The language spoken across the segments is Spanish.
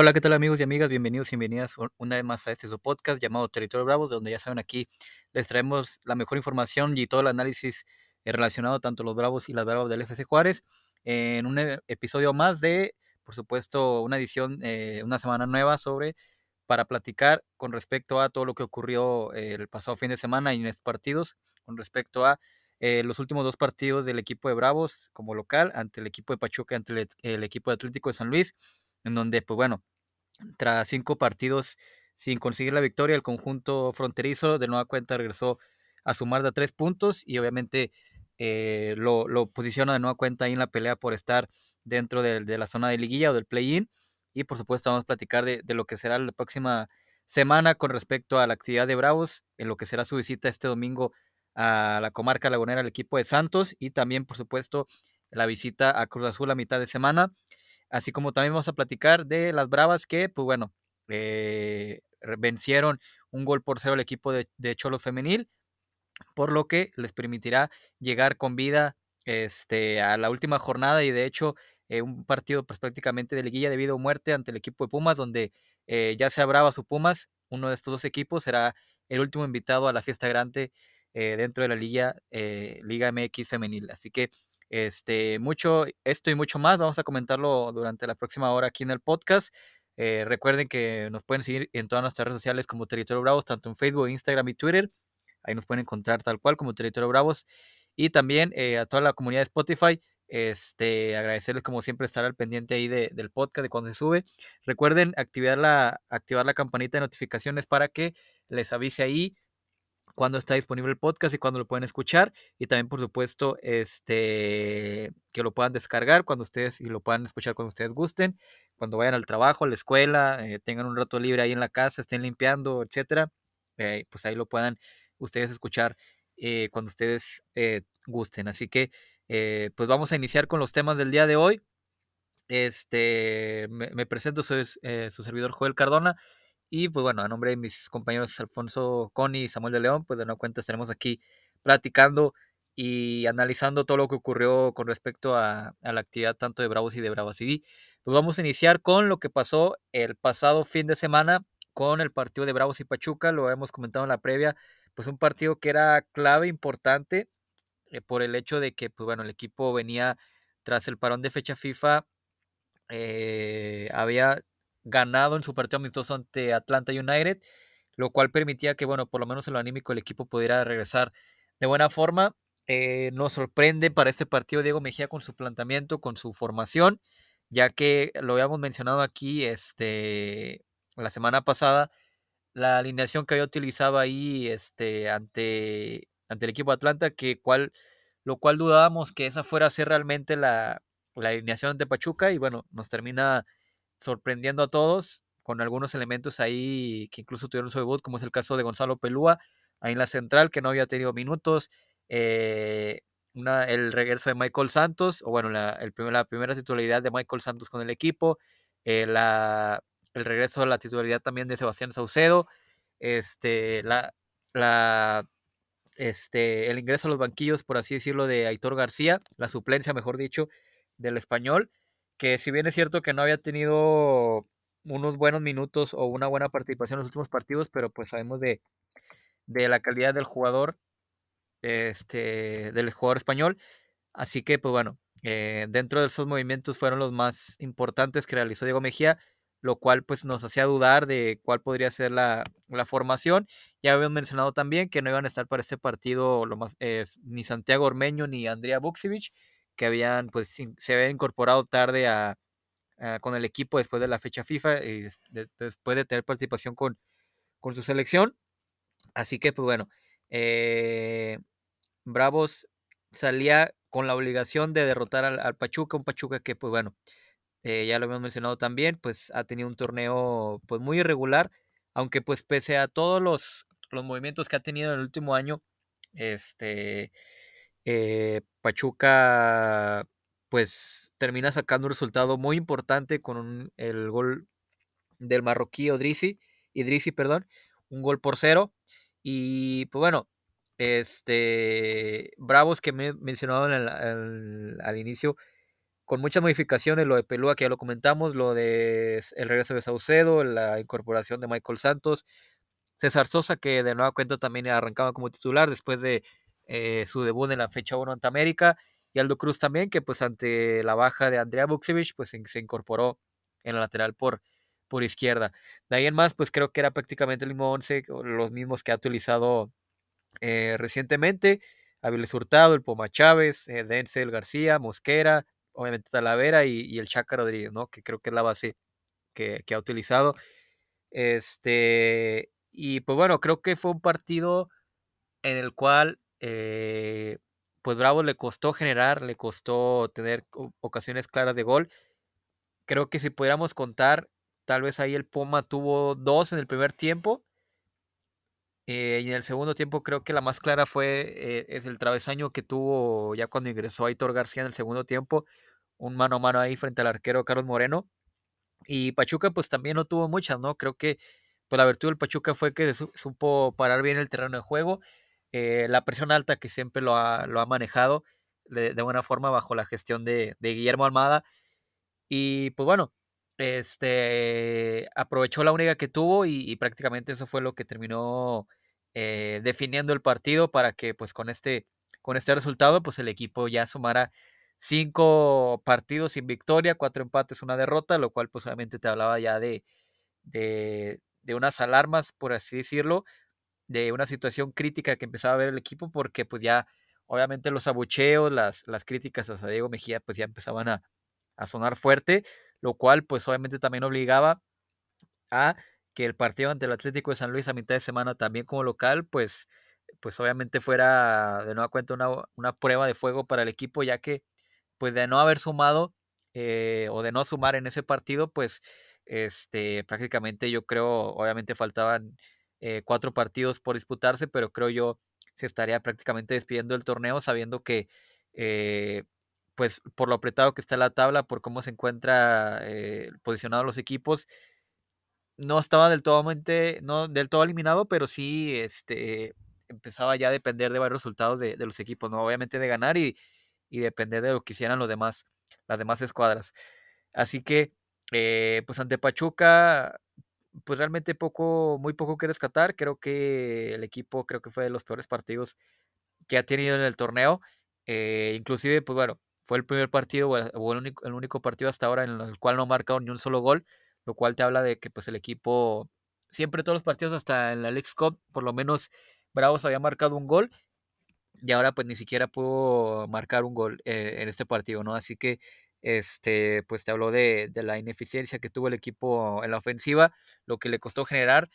Hola, ¿qué tal amigos y amigas? Bienvenidos y bienvenidas una vez más a este su podcast llamado Territorio Bravo, donde ya saben aquí les traemos la mejor información y todo el análisis eh, relacionado tanto los Bravos y las Bravas del FC Juárez en un e, episodio más de, por supuesto, una edición, eh, una semana nueva sobre para platicar con respecto a todo lo que ocurrió eh, el pasado fin de semana y en estos partidos, con respecto a los últimos dos partidos del equipo de Bravos como local ante el equipo de Pachuca, ante el equipo de Atlético de San Luis en donde, pues bueno, tras cinco partidos sin conseguir la victoria, el conjunto fronterizo de nueva cuenta regresó a sumar de tres puntos y obviamente eh, lo, posiciona de nueva cuenta ahí en la pelea por estar dentro de, la zona de liguilla o del play-in. Y por supuesto vamos a platicar de, lo que será la próxima semana con respecto a la actividad de Bravos, en lo que será su visita este domingo a la comarca lagunera al equipo de Santos y también por supuesto la visita a Cruz Azul a mitad de semana Así como también vamos a platicar de las Bravas que, pues bueno, eh, vencieron un gol por cero al equipo de, de Cholos Femenil, por lo que les permitirá llegar con vida este, a la última jornada y de hecho eh, un partido pues, prácticamente de liguilla de vida o muerte ante el equipo de Pumas, donde eh, ya sea Bravas o Pumas, uno de estos dos equipos será el último invitado a la fiesta grande dentro de la Liga, Liga MX femenil. Así que este, mucho, esto y mucho más, vamos a comentarlo durante la próxima hora aquí en el podcast. Eh, recuerden que nos pueden seguir en todas nuestras redes sociales como Territorio Bravos, tanto en Facebook, Instagram y Twitter. Ahí nos pueden encontrar tal cual como Territorio Bravos. Y también eh, a toda la comunidad de Spotify, este, agradecerles como siempre estar al pendiente ahí del podcast, de cuando se sube. Recuerden activar la, activar la campanita de notificaciones para que les avise ahí cuando está disponible el podcast y cuando lo pueden escuchar y también por supuesto este que lo puedan descargar cuando ustedes y lo puedan escuchar cuando ustedes gusten cuando vayan al trabajo a la escuela eh, tengan un rato libre ahí en la casa estén limpiando etcétera eh, pues ahí lo puedan ustedes escuchar eh, cuando ustedes gusten. Así que pues vamos a iniciar con los temas del día de hoy. Este me, me presento soy su servidor Joel Cardona y pues bueno, a nombre de mis compañeros Alfonso Coni y Samuel de León, pues de nuevo cuenta estaremos aquí platicando y analizando todo lo que ocurrió con respecto a, la actividad tanto de Bravos y de Bravas y Pues vamos a iniciar con lo que pasó el pasado fin de semana con el partido de Bravos y Pachuca, lo hemos comentado en la previa, pues un partido que era clave, importante, eh, por el hecho de que, pues bueno, el equipo venía tras el parón de fecha FIFA, eh, había ganado en su partido amistoso ante Atlanta United, lo cual permitía que, bueno, por lo menos en lo anímico el equipo pudiera regresar de buena forma. Eh, nos sorprende para este partido Diego Mejía con su planteamiento, con su formación, ya que lo habíamos mencionado aquí este, la semana pasada, la alineación que había utilizado ahí este, ante, ante el equipo de Atlanta, que cual, lo cual dudábamos que esa fuera a ser realmente la, la alineación de Pachuca y bueno, nos termina sorprendiendo a todos con algunos elementos ahí que incluso tuvieron su debut, como es el caso de Gonzalo Pelúa, ahí en la central, que no había tenido minutos, eh, una, el regreso de Michael Santos, o bueno, la, primera titularidad de Michael Santos con el equipo, eh, la, el regreso de la titularidad también de Sebastián Saucedo, este, la, la, este, el ingreso a los banquillos, por así decirlo, de Aitor García, la suplencia, mejor dicho, del español, que si bien es cierto que no había tenido unos buenos minutos o una buena participación en los últimos partidos, pero pues sabemos de, la calidad del jugador, este, del jugador español. Así que, pues bueno, eh, dentro de esos movimientos fueron los más importantes que realizó Diego Mejía, lo cual pues nos hacía dudar de cuál podría ser la, formación. Ya habíamos mencionado también que no iban a estar para este partido lo más, ni Santiago Ormeño ni Andrea Buksevich, que habían, pues, se habían incorporado tarde a, con el equipo después de la fecha FIFA y después de tener participación con, con su selección. Así que, pues bueno, eh, Bravos salía con la obligación de derrotar al, Pachuca, un Pachuca que, pues bueno, eh, ya lo hemos mencionado también, pues ha tenido un torneo pues muy irregular, aunque pues pese a todos los, los movimientos que ha tenido en el último año, este, eh, Pachuca pues termina sacando un resultado muy importante con el gol del marroquí Odrisi, Idrisi, perdón, un gol por cero. Y pues bueno, este Bravos que me mencionado al inicio con muchas modificaciones, lo de Pelúa que ya lo comentamos, lo de el regreso de Saucedo, la incorporación de Michael Santos, César Sosa que de nueva cuenta también arrancaba como titular después de eh, su debut en la fecha 1 ante América, y Aldo Cruz también que pues ante la baja de Andrea Buksevich pues se, incorporó en la lateral por, por izquierda. De ahí en más pues creo que era prácticamente el mismo 11, los mismos que ha utilizado eh, recientemente. Aviles Hurtado, el Poma Chávez, eh, Denzel García, Mosquera, obviamente Talavera y, el Chaca Rodríguez, ¿no? Que creo que es la base que, ha utilizado. Este, y pues bueno, creo que fue un partido en el cual, eh, pues Bravo le costó generar, le costó tener ocasiones claras de gol. Creo que si pudiéramos contar, tal vez ahí el Poma tuvo dos en el primer tiempo eh, y en el segundo tiempo creo que la más clara fue eh, es el travesaño que tuvo ya cuando ingresó Aitor García en el segundo tiempo, un mano a mano ahí frente al arquero Carlos Moreno. Y Pachuca pues también no tuvo muchas, ¿no? Creo que pues, la virtud del Pachuca fue que supo parar bien el terreno de juego, eh, la presión alta que siempre lo ha, lo ha manejado de, buena forma bajo la gestión de, de Guillermo Almada. Y pues bueno, este aprovechó la única que tuvo y, prácticamente eso fue lo que terminó eh, definiendo el partido para que pues con este con este resultado pues el equipo ya sumara cinco partidos sin victoria, cuatro empates, una derrota, lo cual pues obviamente te hablaba ya de, de, de unas alarmas, por así decirlo, de una situación crítica que empezaba a ver el equipo porque pues ya obviamente los abucheos, las, las críticas a Diego Mejía pues ya empezaban a, a sonar fuerte lo cual pues obviamente también obligaba a que el partido ante el Atlético de San Luis a mitad de semana también como local, pues, pues obviamente fuera de nueva cuenta una, prueba de fuego para el equipo, ya que pues de no haber sumado eh, o de no sumar en ese partido, pues este, prácticamente yo creo, obviamente faltaban eh, cuatro partidos por disputarse, pero creo yo se estaría prácticamente despidiendo del torneo sabiendo que eh, pues por lo apretado que está la tabla, por cómo se encuentra eh, posicionados los equipos, no estaba del todo, no del todo eliminado, pero sí este, empezaba ya a depender de varios resultados de, los equipos, ¿no? Obviamente de ganar y, depender de lo que hicieran los demás, las demás escuadras. Así que, eh, pues ante Pachuca, pues realmente poco, muy poco que rescatar. Creo que el equipo, creo que fue de los peores partidos que ha tenido en el torneo. Eh, inclusive, pues bueno, fue el primer partido o el único, el único partido hasta ahora en el cual no ha marcado ni un solo gol, lo cual te habla de que pues el equipo, siempre todos los partidos hasta en la League Cup, por lo menos Bravos había marcado un gol y ahora pues ni siquiera pudo marcar un gol eh, en este partido, ¿no? Así que este, pues te habló de, de, la ineficiencia que tuvo el equipo en la ofensiva, lo que le costó generar.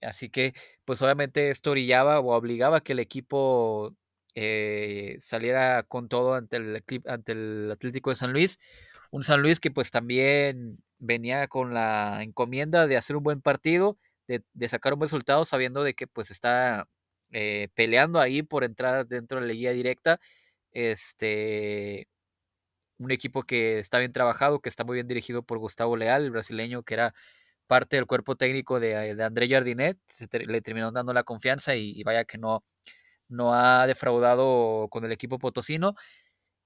Así que, pues obviamente esto orillaba o obligaba a que el equipo eh, saliera con todo ante el, ante el Atlético de San Luis. Un San Luis que pues también venía con la encomienda de hacer un buen partido, de, sacar un buen resultado, sabiendo de que pues está eh, peleando ahí por entrar dentro de la guía directa. Este, un equipo que está bien trabajado, que está muy bien dirigido por Gustavo Leal, el brasileño, que era parte del cuerpo técnico de, de André Jardinet, le terminó dando la confianza y vaya que no, no ha defraudado con el equipo potosino.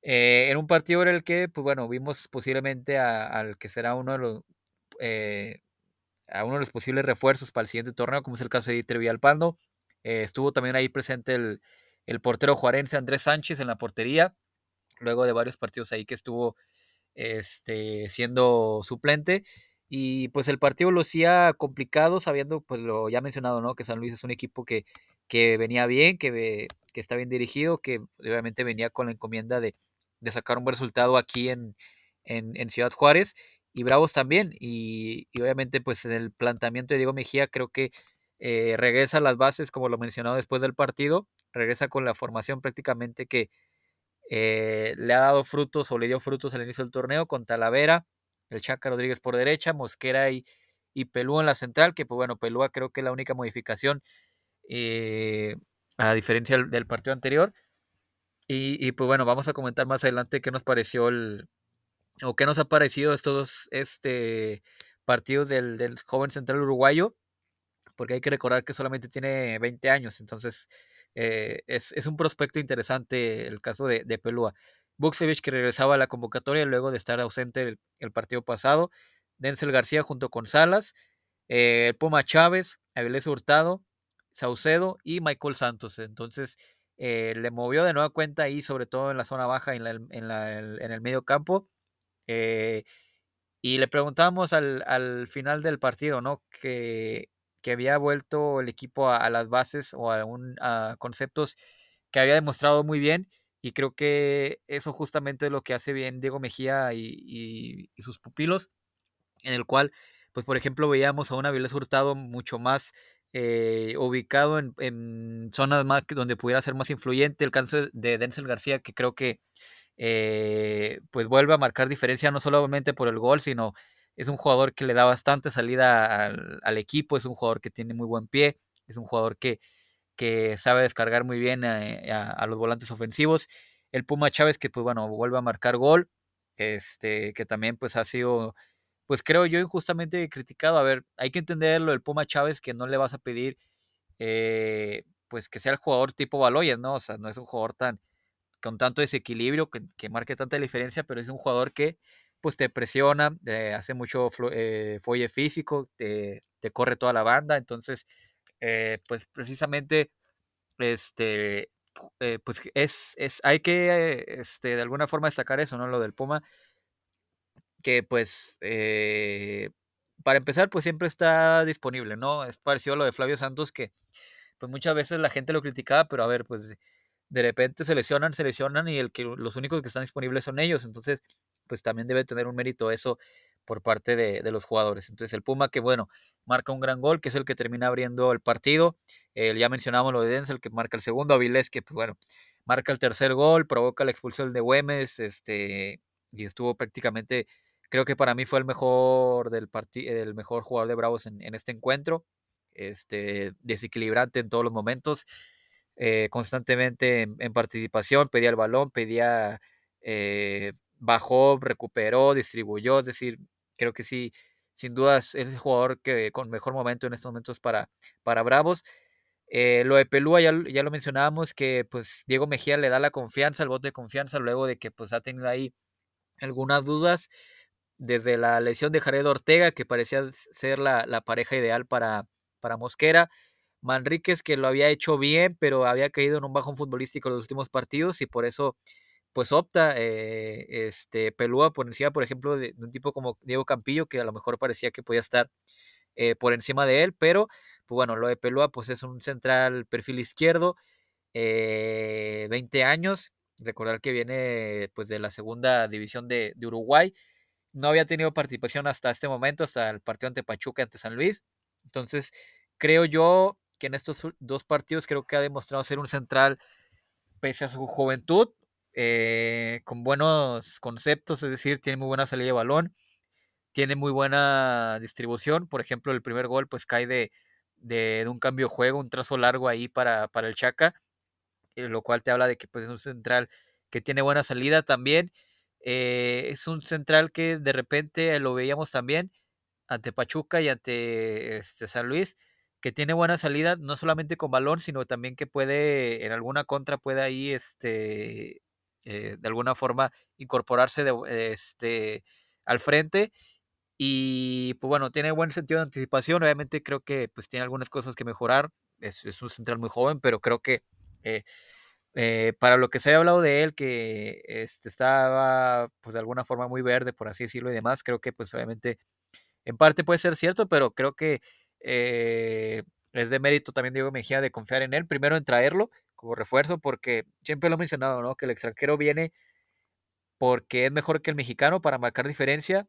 Eh, en un partido en el que, pues bueno, vimos posiblemente al que será uno de los eh, a uno de los posibles refuerzos para el siguiente torneo, como es el caso de Dieter Villalpando. Eh, estuvo también ahí presente el, el, portero juarense Andrés Sánchez en la portería, luego de varios partidos ahí que estuvo este, siendo suplente. Y pues el partido lo hacía complicado, sabiendo, pues lo ya mencionado, ¿no? Que San Luis es un equipo que que venía bien, que, que está bien dirigido, que obviamente venía con la encomienda de, sacar un buen resultado aquí en, en, Ciudad Juárez y Bravos también. Y, obviamente pues en el planteamiento de Diego Mejía creo que eh, regresa a las bases, como lo mencionado después del partido, regresa con la formación prácticamente que eh, le ha dado frutos o le dio frutos al inicio del torneo con Talavera, el Chaca Rodríguez por derecha, Mosquera y, y Pelúa en la central, que pues bueno, Pelúa creo que la única modificación eh, a diferencia del, partido anterior. Y, pues bueno, vamos a comentar más adelante qué nos pareció el, o qué nos ha parecido estos este, partidos del, joven central uruguayo, porque hay que recordar que solamente tiene 20 años, entonces eh, es, un prospecto interesante el caso de, de Pelúa. Buxevich que regresaba a la convocatoria luego de estar ausente el, partido pasado, Denzel García junto con Salas, eh, el Puma Chávez, Avilés Hurtado, Saucedo y Michael Santos. Entonces eh, le movió de nueva cuenta ahí, sobre todo en la zona baja, en, en, el medio campo. Eh, y le preguntamos al, al, final del partido, ¿no? Que, que había vuelto el equipo a, las bases o a, un, a conceptos que había demostrado muy bien. Y creo que eso justamente es lo que hace bien Diego Mejía y, sus pupilos, en el cual, pues por ejemplo, veíamos a un Avilés Hurtado mucho más eh, ubicado en, zonas más donde pudiera ser más influyente. El caso de Denzel García, que creo que eh, pues vuelve a marcar diferencia no solamente por el gol, sino es un jugador que le da bastante salida al, equipo, es un jugador que tiene muy buen pie, es un jugador que, que sabe descargar muy bien eh, a, los volantes ofensivos. El Puma Chávez que pues bueno, vuelve a marcar gol, este, que también pues ha sido, pues creo yo injustamente criticado. A ver, hay que entenderlo, el Puma Chávez que no le vas a pedir eh, pues que sea el jugador tipo Baloyes, ¿no? O sea, no es un jugador tan con tanto desequilibrio que, que marque tanta diferencia, pero es un jugador que pues te presiona, eh, hace mucho eh, folle físico, te, corre toda la banda, entonces, eh, pues precisamente, este, pues es, es, hay que, este, de alguna forma destacar eso, ¿no? Lo del Puma, que pues, para empezar, pues siempre está disponible, ¿no? Es parecido a lo de Flavio Santos, que pues muchas veces la gente lo criticaba, pero a ver, pues de repente se lesionan, se lesionan y el que, los únicos que están disponibles son ellos, entonces pues también debe tener un mérito eso por parte de, los jugadores. Entonces el Puma que bueno, marca un gran gol, que es el que termina abriendo el partido. ya mencionamos lo de Denzel, que marca el segundo, Avilés, que pues bueno, marca el tercer gol, provoca la expulsión de Güemes, este, y estuvo prácticamente, creo que para mí fue el mejor del el mejor jugador de Bravos en, este encuentro. Este, desequilibrante en todos los momentos, eh, constantemente en, participación, pedía el balón, pedía eh, bajó, recuperó, distribuyó, es decir, creo que sí, sin dudas es el jugador que con mejor momento en estos momentos para, para Bravos. Eh, lo de Pelúa ya, ya, lo mencionábamos, que pues Diego Mejía le da la confianza, el voto de confianza, luego de que pues ha tenido ahí algunas dudas desde la lesión de Jared Ortega, que parecía ser la, la pareja ideal para, para Mosquera. Manríquez, que lo había hecho bien, pero había caído en un bajón futbolístico en los últimos partidos y por eso pues opta eh, este, Pelúa por encima, por ejemplo, de, un tipo como Diego Campillo, que a lo mejor parecía que podía estar eh, por encima de él, pero pues bueno, lo de Pelúa pues es un central perfil izquierdo, 20 eh, años, recordar que viene pues de la segunda división de, de, Uruguay, no había tenido participación hasta este momento, hasta el partido ante Pachuca, ante San Luis, entonces creo yo que en estos dos partidos creo que ha demostrado ser un central pese a su juventud, eh, con buenos conceptos, es decir, tiene muy buena salida de balón, tiene muy buena distribución. Por ejemplo, el primer gol pues cae de, de, un cambio de juego, un trazo largo ahí para, para el Chaca, eh, lo cual te habla de que pues, es un central que tiene buena salida también. Eh, es un central que de repente lo veíamos también ante Pachuca y ante este, San Luis, que tiene buena salida, no solamente con balón, sino también que puede, en alguna contra, puede ahí este, eh, de alguna forma incorporarse de, este, al frente. Y pues bueno, tiene buen sentido de anticipación. Obviamente creo que pues tiene algunas cosas que mejorar. Es, un central muy joven, pero creo que eh, eh, para lo que se ha hablado de él, que este, estaba pues de alguna forma muy verde, por así decirlo y demás, creo que pues obviamente en parte puede ser cierto, pero creo que es de mérito también Diego Mejía de confiar en él, primero en traerlo como refuerzo, porque siempre lo he mencionado, ¿no? Que el extranjero viene porque es mejor que el mexicano para marcar diferencia.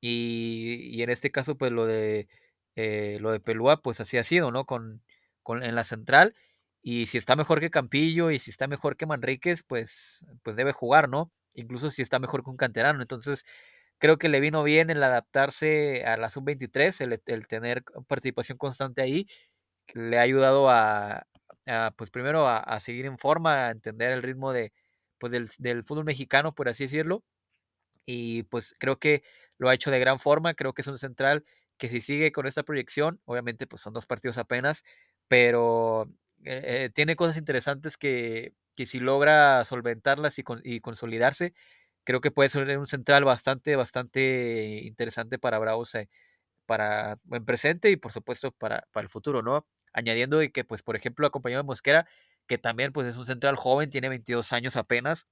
Y, en este caso, pues lo de eh, lo de Pelúa, pues así ha sido, ¿no? Con, con, en la central. Y si está mejor que Campillo y si está mejor que Manríquez, pues, pues debe jugar, ¿no? Incluso si está mejor que un canterano. Entonces, creo que le vino bien el adaptarse a la sub-23, el, el, tener participación constante ahí, le ha ayudado a, pues primero a, seguir en forma, a entender el ritmo de, pues del, fútbol mexicano, por así decirlo. Y pues creo que lo ha hecho de gran forma, creo que es un central que si sigue con esta proyección, obviamente pues son dos partidos apenas, pero eh, eh, tiene cosas interesantes que, que si logra solventarlas y, y consolidarse, creo que puede ser un central bastante, bastante interesante para Bravos eh, para el presente y por supuesto para, para el futuro, ¿no? Añadiendo de que, pues, por ejemplo, acompañado de Mosquera, que también pues es un central joven, tiene 22 años apenas,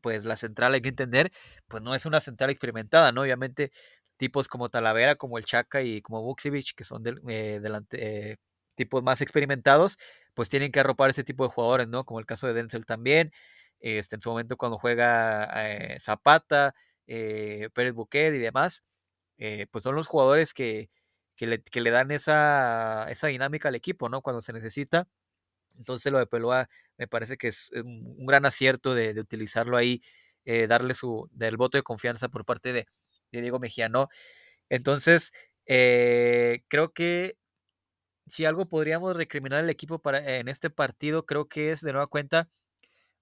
pues la central hay que entender, pues no es una central experimentada, ¿no? Obviamente tipos como Talavera, como el Chaca y como Vucevic, que son eh, delante, eh, tipos más experimentados, pues tienen que arropar ese tipo de jugadores, ¿no? Como el caso de Denzel también, este, en su momento cuando juega eh, Zapata, Pérez Buquet y demás, pues son los jugadores que, que, le, que le, dan esa, esa dinámica al equipo, ¿no? Cuando se necesita. Entonces lo de Peloa me parece que es un gran acierto de, utilizarlo ahí, eh, darle su del voto de confianza por parte de, de Diego Mejía, ¿no? Entonces, eh, creo que si algo podríamos recriminar al equipo para, en este partido, creo que es de nueva cuenta,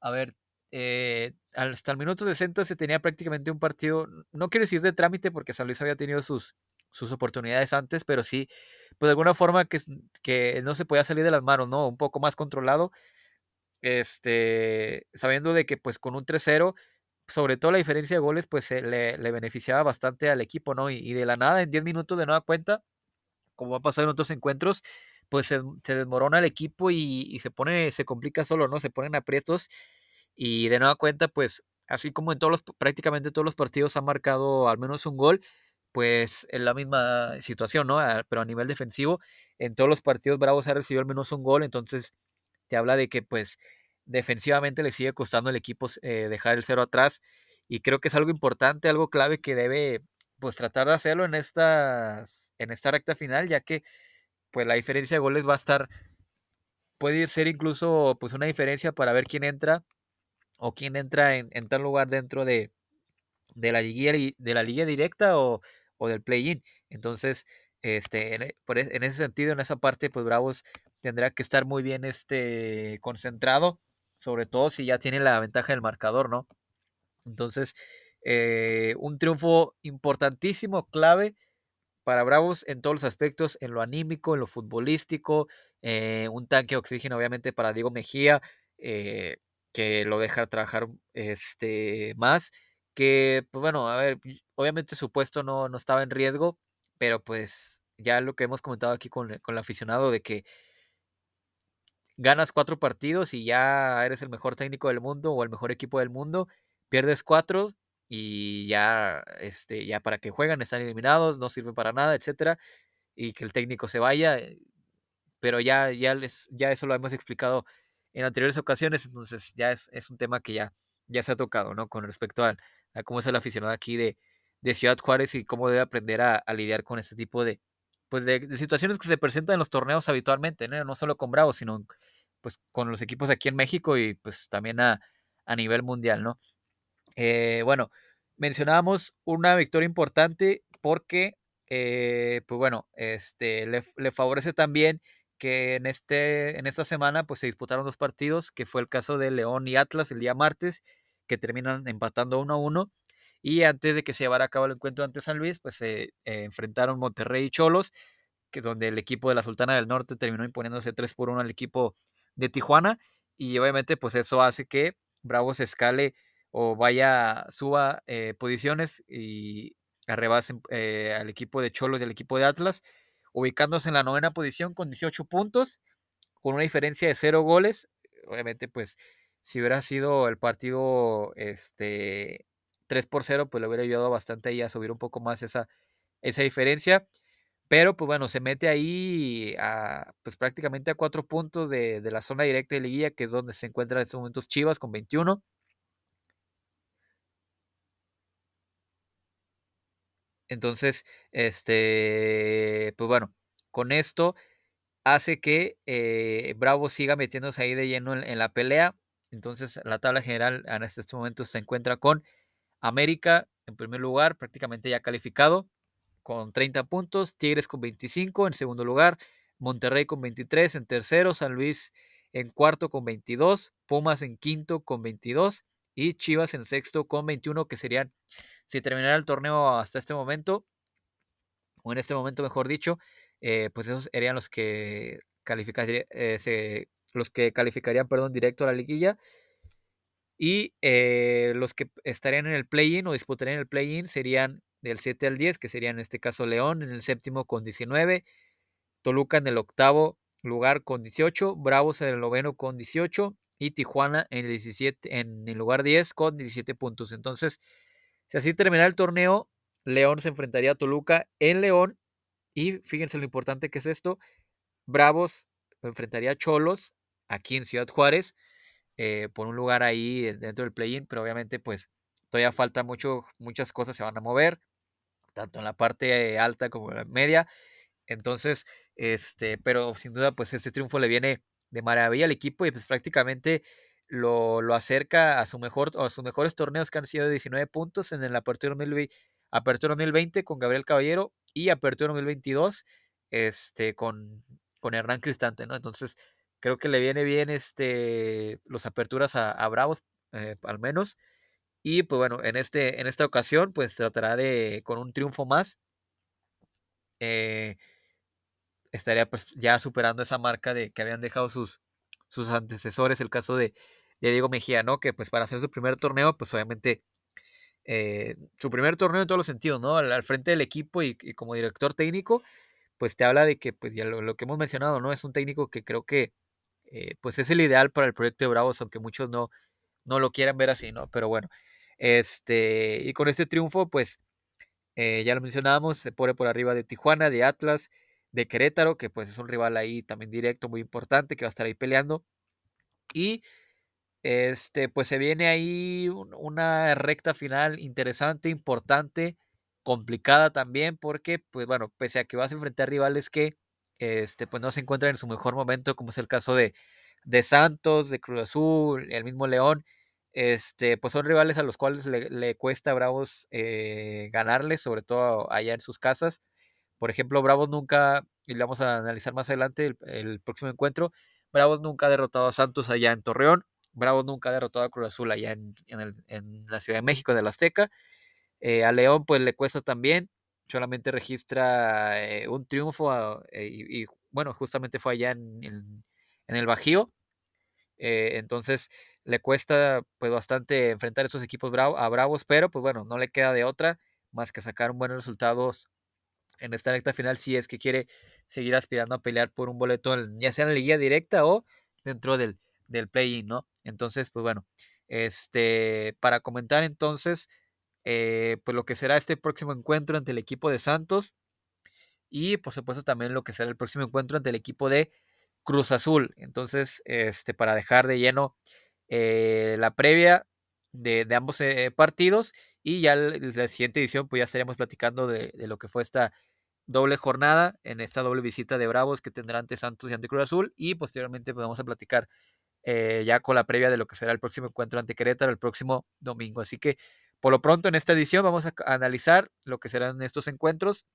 a ver, eh, hasta el minuto 60 se tenía prácticamente un partido, no quiero decir de trámite porque San Luis había tenido sus, sus oportunidades antes, pero sí, pues de alguna forma que, que no se podía salir de las manos, ¿no? Un poco más controlado, este, sabiendo de que pues con un 3-0, sobre todo la diferencia de goles, pues le, le, beneficiaba bastante al equipo, ¿no? Y, de la nada, en 10 minutos de nueva cuenta, como ha pasado en otros encuentros, pues se, se desmorona el equipo y, y, se pone, se complica solo, ¿no? Se ponen aprietos y de nueva cuenta, pues así como en todos los, prácticamente todos los partidos ha marcado al menos un gol, pues en la misma situación, ¿no? Pero a nivel defensivo, en todos los partidos Bravos ha recibido al menos un gol, entonces te habla de que pues defensivamente le sigue costando al equipo eh, dejar el cero atrás y creo que es algo importante, algo clave que debe pues tratar de hacerlo en estas en esta recta final, ya que pues la diferencia de goles va a estar puede ser incluso pues una diferencia para ver quién entra o quién entra en, en tal lugar dentro de, de la liga de la liga directa o, o del play-in. Entonces, este, en, por, en, ese sentido, en esa parte, pues Bravos tendrá que estar muy bien este, concentrado, sobre todo si ya tiene la ventaja del marcador, ¿no? Entonces, eh, un triunfo importantísimo, clave para Bravos en todos los aspectos, en lo anímico, en lo futbolístico, eh, un tanque de oxígeno obviamente para Diego Mejía, eh, que lo deja trabajar este, más que, pues bueno, a ver, obviamente su puesto no, no estaba en riesgo, pero pues ya lo que hemos comentado aquí con, con el aficionado de que ganas cuatro partidos y ya eres el mejor técnico del mundo o el mejor equipo del mundo, pierdes cuatro y ya, este, ya para que juegan están eliminados, no sirven para nada, etcétera, y que el técnico se vaya, eh, pero ya, ya les, ya eso lo hemos explicado en anteriores ocasiones, entonces ya es, es un tema que ya, ya se ha tocado, ¿no? Con respecto al, a cómo es el aficionado aquí de, Ciudad Juárez y cómo debe aprender a, lidiar con este tipo de, pues de, situaciones que se presentan en los torneos habitualmente, ¿no? no solo con Bravos, sino pues con los equipos aquí en México y pues también a, a nivel mundial, ¿no? Eh, bueno, mencionábamos una victoria importante porque, eh, pues bueno, este, le, le, favorece también que en, este, en esta semana pues se disputaron dos partidos, que fue el caso de León y Atlas el día martes, que terminan empatando uno a uno. Y antes de que se llevara a cabo el encuentro ante San Luis, pues se eh, enfrentaron Monterrey y Cholos, que donde el equipo de la Sultana del Norte terminó imponiéndose 3 por 1 al equipo de Tijuana. Y obviamente, pues eso hace que Bravo se escale o vaya, suba eh, posiciones y arrebasen eh, al equipo de Cholos y al equipo de Atlas, ubicándose en la novena posición con 18 puntos, con una diferencia de 0 goles. Obviamente, pues si hubiera sido el partido este 3 por 0, pues le hubiera ayudado bastante ahí a subir un poco más esa, esa diferencia. Pero pues bueno, se mete ahí a, pues prácticamente a cuatro puntos de, de la zona directa de liguilla, que es donde se encuentra en estos momentos Chivas con 21. Entonces, este, pues bueno, con esto hace que eh, Bravo siga metiéndose ahí de lleno en, en la pelea. Entonces, la tabla general en este momento se encuentra con América en primer lugar, prácticamente ya calificado, con 30 puntos, Tigres con 25 en segundo lugar, Monterrey con 23 en tercero, San Luis en cuarto con 22, Pumas en quinto con 22 y Chivas en sexto con 21, que serían, si terminara el torneo hasta este momento, o en este momento mejor dicho, eh, pues esos serían los que calificarían, eh, se los que calificarían, perdón, directo a la liguilla. Y eh, los que estarían en el play-in o disputarían el play-in serían del 7 al 10, que serían en este caso León en el séptimo con 19, Toluca en el octavo lugar con 18, Bravos en el noveno con 18 y Tijuana en el 17 en el lugar 10 con 17 puntos. Entonces, si así termina el torneo, León se enfrentaría a Toluca en León y fíjense lo importante que es esto, Bravos enfrentaría a Cholos aquí en Ciudad Juárez eh, por un lugar ahí dentro del play-in, pero obviamente pues todavía falta mucho, muchas cosas se van a mover, tanto en la parte alta como en la media. Entonces, este, pero sin duda, pues este triunfo le viene de maravilla al equipo y pues prácticamente lo, lo acerca a su mejor, a sus mejores torneos que han sido de 19 puntos en el Apertura 2020, Apertura 2020 con Gabriel Caballero y Apertura 2022 este, con, con Hernán Cristante, ¿no? Entonces, creo que le viene bien este, los aperturas a, Bravos, eh, al menos. Y pues bueno, en, este, en esta ocasión, pues tratará de, con un triunfo más, eh, estaría pues ya superando esa marca de que habían dejado sus, sus antecesores, el caso de, Diego Mejía, ¿no? Que pues para hacer su primer torneo, pues obviamente eh, su primer torneo en todos los sentidos, ¿no? Al, frente del equipo y, como director técnico, pues te habla de que, pues ya lo, que hemos mencionado, ¿no? Es un técnico que creo que eh, pues es el ideal para el proyecto de Bravos, aunque muchos no, no lo quieran ver así, ¿no? Pero bueno, este, y con este triunfo, pues eh, ya lo mencionábamos, se pone por arriba de Tijuana, de Atlas, de Querétaro, que pues es un rival ahí también directo, muy importante, que va a estar ahí peleando. Y este, pues se viene ahí una recta final interesante, importante, complicada también, porque, pues bueno, pese a que vas a enfrentar rivales que este, pues no se encuentran en su mejor momento, como es el caso de, de Santos, de Cruz Azul, el mismo León, este, pues son rivales a los cuales le, cuesta a Bravos eh, ganarles, sobre todo allá en sus casas. Por ejemplo, Bravos nunca, y lo vamos a analizar más adelante el, próximo encuentro, Bravos nunca ha derrotado a Santos allá en Torreón, Bravos nunca ha derrotado a Cruz Azul allá en, en, la Ciudad de México, en el Azteca. Eh, a León pues le cuesta también, solamente registra eh, un triunfo eh, y, bueno, justamente fue allá en, en, el Bajío. Eh, entonces le cuesta pues bastante enfrentar a estos equipos a Bravos, pero pues bueno, no le queda de otra más que sacar un buen resultado en esta recta final si es que quiere seguir aspirando a pelear por un boleto ya sea en la liguilla directa o dentro del, del play-in, ¿no? Entonces, pues bueno, este, para comentar entonces, eh, pues lo que será este próximo encuentro ante el equipo de Santos y por supuesto también lo que será el próximo encuentro ante el equipo de Cruz Azul. Entonces, este, para dejar de lleno eh, la previa de, ambos eh, partidos y ya la siguiente edición pues ya estaríamos platicando de, lo que fue esta doble jornada en esta doble visita de Bravos que tendrá ante Santos y ante Cruz Azul y posteriormente pues vamos a platicar ya con la previa de lo que será el próximo encuentro ante Querétaro el próximo domingo. Así que por lo pronto, en esta edición vamos a analizar lo que serán estos encuentros.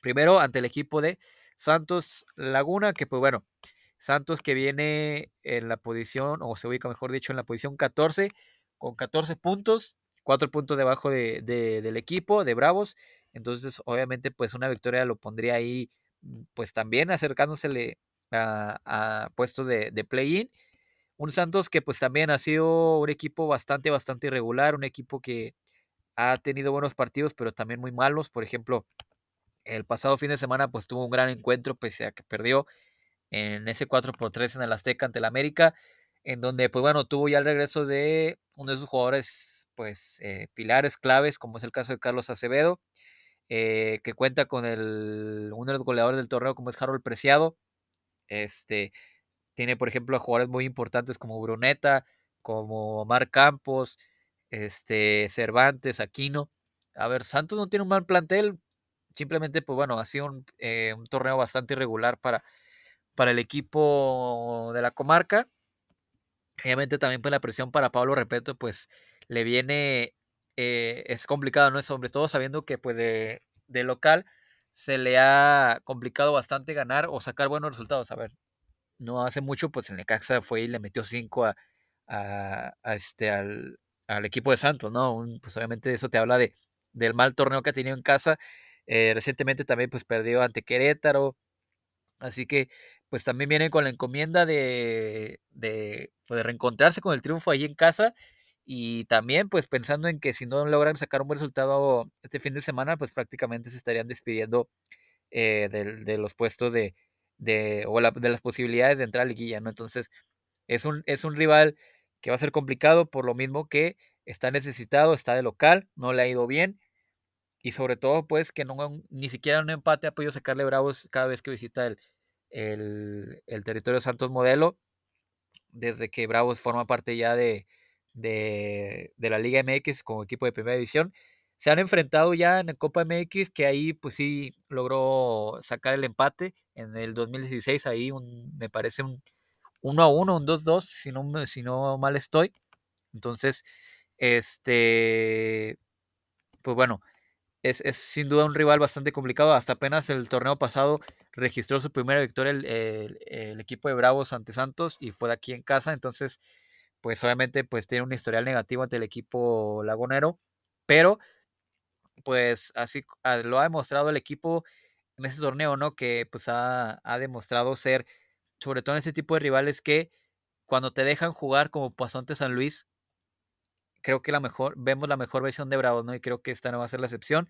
Primero, ante el equipo de Santos Laguna, que pues bueno, Santos que viene en la posición, o se ubica mejor dicho, en la posición 14, con 14 puntos, 4 puntos debajo de, del equipo, de Bravos. Entonces, obviamente, pues una victoria lo pondría ahí, pues también acercándosele a, a de play-in un Santos que pues también ha sido un equipo bastante, bastante irregular, un equipo que ha tenido buenos partidos, pero también muy malos. Por ejemplo, el pasado fin de semana pues tuvo un gran encuentro, pese a que perdió en ese 4 por 3 en el Azteca ante el América, en donde pues bueno, tuvo ya el regreso de uno de sus jugadores pues eh, pilares claves, como es el caso de Carlos Acevedo, eh, que cuenta con el, uno de los goleadores del torneo como es Harold Preciado. Este, tiene, por ejemplo, a jugadores muy importantes como Bruneta, como Mar Campos, este, Cervantes, Aquino. A ver, Santos no tiene un mal plantel, simplemente, pues bueno, ha sido un, eh, torneo bastante irregular para, para el equipo de la comarca. Obviamente también pues la presión para Pablo Repeto, pues le viene, eh, es complicado, ¿no? Es sobre todo sabiendo que pues de, de local se le ha complicado bastante ganar o sacar buenos resultados. A ver, no hace mucho, pues el Necaxa fue y le metió 5 a, a, este, al, al, equipo de Santos, ¿no? pues obviamente eso te habla de, del mal torneo que ha tenido en casa. Eh, recientemente también pues perdió ante Querétaro. Así que pues también vienen con la encomienda de, de, pues, reencontrarse con el triunfo allí en casa y también pues pensando en que si no logran sacar un buen resultado este fin de semana, pues prácticamente se estarían despidiendo eh, de, los puestos de, de o la, de las posibilidades de entrar a liguilla, ¿no? Entonces es un, es un rival que va a ser complicado por lo mismo que está necesitado, está de local, no le ha ido bien y sobre todo pues que no ni siquiera un empate ha podido sacarle bravos cada vez que visita el, el, el territorio Santos Modelo desde que Bravos forma parte ya de, de, de, la Liga MX como equipo de primera división. Se han enfrentado ya en la Copa MX, que ahí pues sí logró sacar el empate en el 2016, ahí me parece un 1 a 1, un 2 2, si no, si no mal estoy. Entonces, este, pues bueno, es, es, sin duda un rival bastante complicado. Hasta apenas el torneo pasado registró su primera victoria el, el, el, equipo de Bravos ante Santos y fue de aquí en casa. Entonces, pues obviamente pues tiene un historial negativo ante el equipo lagunero. Pero, pues así ah, lo ha demostrado el equipo en este torneo, ¿no? Que pues ha, ha demostrado ser, sobre todo en ese tipo de rivales que cuando te dejan jugar como pasó ante San Luis, creo que la mejor, vemos la mejor versión de Bravos, ¿no? Y creo que esta no va a ser la excepción.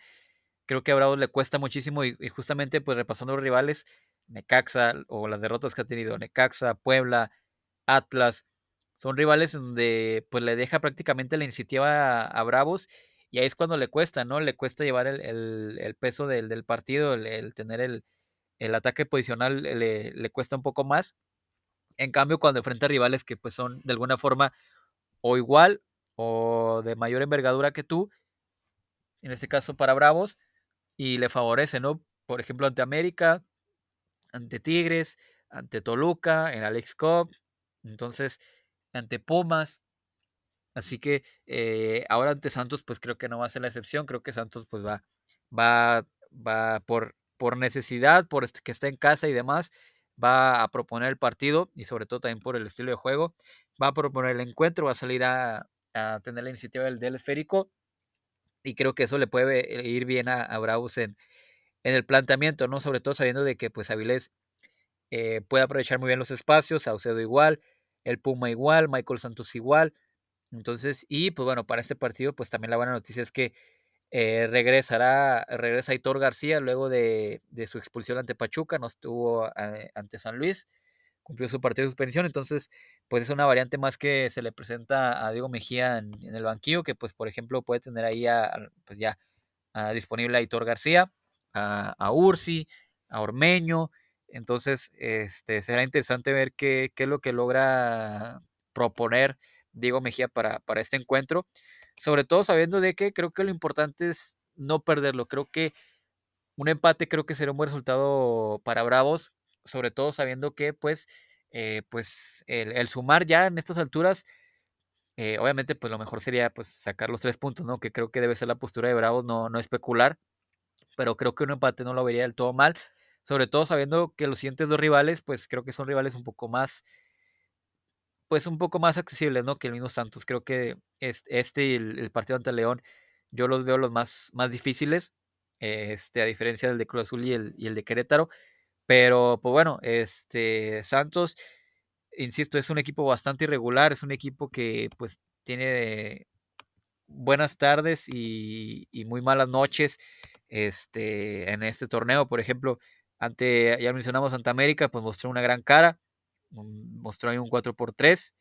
Creo que a Bravos le cuesta muchísimo y, justamente pues repasando los rivales, Necaxa o las derrotas que ha tenido Necaxa, Puebla, Atlas, son rivales donde pues le deja prácticamente la iniciativa a Bravos y ahí es cuando le cuesta, ¿no? Le cuesta llevar el, el, peso del, del partido, el, tener el, el ataque posicional le, le, cuesta un poco más. En cambio, cuando enfrenta rivales que pues son de alguna forma o igual o de mayor envergadura que tú, en este caso para Bravos, y le favorece, ¿no? Por ejemplo, ante América, ante Tigres, ante Toluca, en Alex Cup, entonces, ante Pumas. Así que eh, ahora ante Santos, pues creo que no va a ser la excepción. Creo que Santos, pues va, va, va por, por necesidad, por que está en casa y demás, va a proponer el partido y sobre todo también por el estilo de juego. Va a proponer el encuentro, va a salir a, a tener la iniciativa del, del, esférico y creo que eso le puede ir bien a, a Bravos en, en, el planteamiento, ¿no? Sobre todo sabiendo de que pues Avilés eh, puede aprovechar muy bien los espacios, Saucedo igual, el Puma igual, Michael Santos igual, entonces, y pues bueno, para este partido pues también la buena noticia es que eh, regresará, regresa Aitor García luego de, de, su expulsión ante Pachuca, no estuvo eh, ante San Luis, cumplió su partido de suspensión, entonces pues es una variante más que se le presenta a Diego Mejía en, el banquillo, que pues por ejemplo puede tener ahí a, pues ya disponible a Hitor García, a, a, Ursi, a Ormeño, entonces este, será interesante ver qué, qué, es lo que logra proponer Diego Mejía para, para este encuentro, sobre todo sabiendo de que creo que lo importante es no perderlo, creo que un empate creo que será un buen resultado para Bravos, sobre todo sabiendo que pues, eh, pues el, el, sumar ya en estas alturas, eh, obviamente pues lo mejor sería pues sacar los tres puntos, ¿no? Que creo que debe ser la postura de Bravos, no, no especular, pero creo que un empate no lo vería del todo mal, sobre todo sabiendo que los siguientes dos rivales pues creo que son rivales un poco más, pues un poco más accesibles, ¿no? Que el mismo Santos, creo que este y el, partido ante León yo los veo los más, más difíciles, este, a diferencia del de Cruz Azul y el, y el de Querétaro, pero, pues bueno, este Santos, insisto, es un equipo bastante irregular, es un equipo que pues tiene buenas tardes y, y muy malas noches este, en este torneo. Por ejemplo, ante, ya mencionamos Santa América, pues mostró una gran cara, mostró ahí un 4 por 3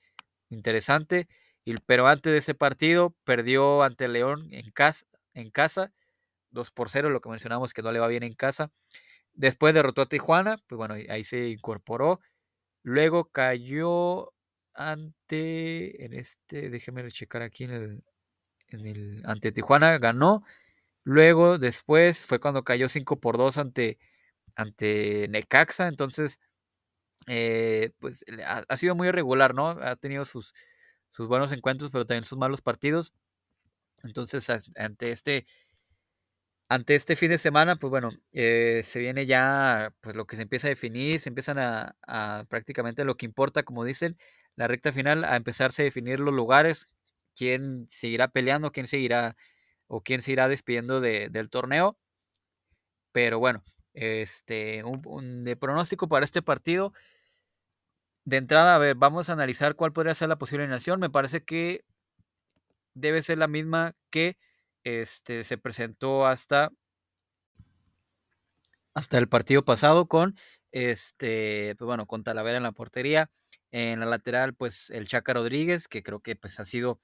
interesante, y, pero antes de ese partido perdió ante León en casa, en casa 2 por 0, lo que mencionamos que no le va bien en casa. Después derrotó a Tijuana, pues bueno, ahí se incorporó. Luego cayó ante, en este, déjeme checar aquí en el, en el, ante Tijuana, ganó. Luego, después, fue cuando cayó 5 por 2 ante, ante Necaxa. Entonces, eh, pues ha, sido muy irregular, ¿no? Ha tenido sus, sus buenos encuentros, pero también sus malos partidos. Entonces, ante este ante este fin de semana, pues bueno, eh, se viene ya pues lo que se empieza a definir, se empiezan a, a, prácticamente lo que importa, como dicen, la recta final, a empezarse a definir los lugares, quién seguirá peleando, quién seguirá o quién se irá despidiendo de, del torneo. Pero bueno, este, un, de pronóstico para este partido, de entrada, a ver, vamos a analizar cuál podría ser la posible alineación. Me parece que debe ser la misma que este, se presentó hasta, hasta el partido pasado con, este, pues bueno, con Talavera en la portería. En la lateral, pues el Chaca Rodríguez, que creo que pues ha sido,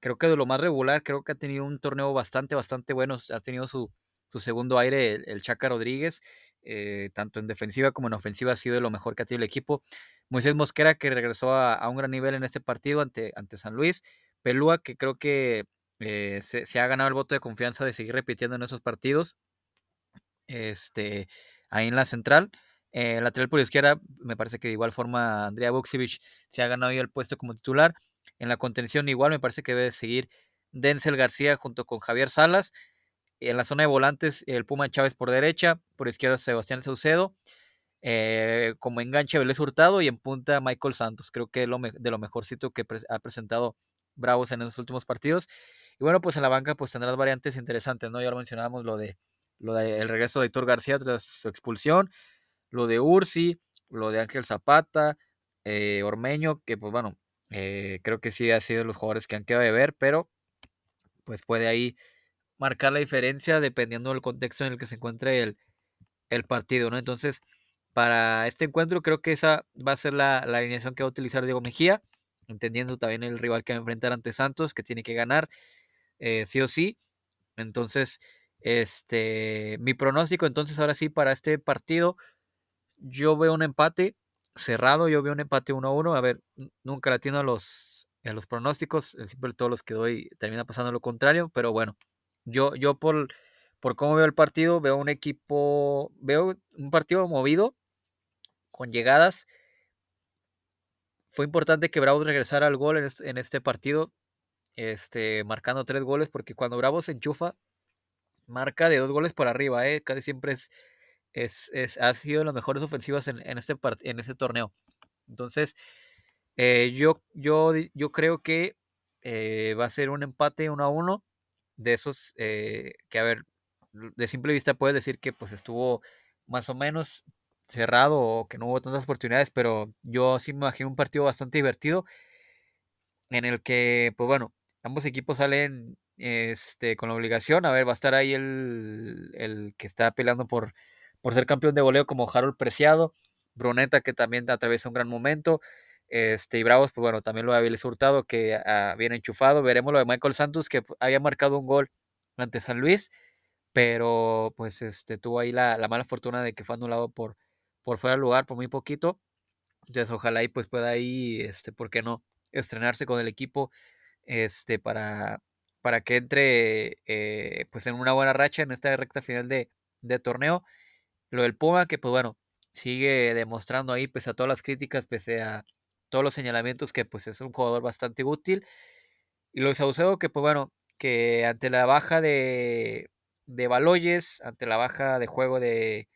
creo que de lo más regular, creo que ha tenido un torneo bastante, bastante bueno. Ha tenido su, su segundo aire el, Chaca Rodríguez. Eh, tanto en defensiva como en ofensiva ha sido de lo mejor que ha tenido el equipo. Moisés Mosquera, que regresó a, un gran nivel en este partido ante, ante San Luis. Pelúa, que creo que eh, se, ha ganado el voto de confianza de seguir repitiendo en esos partidos. Este, ahí en la central. Eh, lateral por izquierda, me parece que de igual forma Andrea Buksevich se ha ganado el puesto como titular. En la contención igual me parece que debe seguir Denzel García junto con Javier Salas. En la zona de volantes, el Puma Chávez por derecha, por izquierda Sebastián Saucedo. Eh, como enganche Vélez Hurtado y en punta Michael Santos. Creo que es lo de lo mejorcito que ha presentado Bravos en los últimos partidos. Y bueno, pues en la banca pues tendrás variantes interesantes, ¿no? Ya lo mencionábamos, lo de lo del regreso de Héctor García tras su expulsión, lo de Ursi, lo de Ángel Zapata, eh, Ormeño, que pues bueno, eh, creo que sí ha sido los jugadores que han quedado de ver, pero pues puede ahí marcar la diferencia dependiendo del contexto en el que se encuentre el, el partido, ¿no? Entonces, para este encuentro creo que esa va a ser la, alineación que va a utilizar Diego Mejía, entendiendo también el rival que va a enfrentar ante Santos, que tiene que ganar eh, sí o sí. Entonces, este, mi pronóstico entonces ahora sí para este partido, yo veo un empate cerrado, yo veo un empate 1-1, a ver, nunca la atiendo a los, a los pronósticos, siempre todos los que doy termina pasando lo contrario, pero bueno, yo, yo por, por cómo veo el partido, veo un equipo, veo un partido movido, con llegadas. Fue importante que Bravos regresara al gol en este, partido, este, marcando tres goles, porque cuando Bravos se enchufa, marca de dos goles por arriba, ¿eh? casi siempre es, es, ha sido de las mejores ofensivas en, este, en este torneo. Entonces, eh, yo, yo, yo creo que eh, va a ser un empate 1 a 1 de esos eh, que, a ver, de simple vista puedes decir que pues estuvo más o menos cerrado o que no hubo tantas oportunidades, pero yo sí me imagino un partido bastante divertido en el que, pues bueno, ambos equipos salen este, con la obligación. A ver, va a estar ahí el, el que está peleando por, por ser campeón de goleo como Harold Preciado, Bruneta que también atraviesa un gran momento. Este, y Bravos, pues bueno, también lo de Aviles Hurtado, que ah, viene enchufado. Veremos lo de Michael Santos, que había marcado un gol ante San Luis, pero pues este, tuvo ahí la, la mala fortuna de que fue anulado por, por fuera del lugar por muy poquito. Entonces, ojalá y pues pueda ahí, este, ¿por qué no? Estrenarse con el equipo, este, para, para que entre, eh, pues en una buena racha en esta recta final de, de torneo. Lo del Puma, que pues bueno, sigue demostrando ahí, pese a todas las críticas, pese a todos los señalamientos, que pues es un jugador bastante útil. Y lo de Saucedo, que pues bueno, que ante la baja de, de Baloyes, ante la baja de juego de,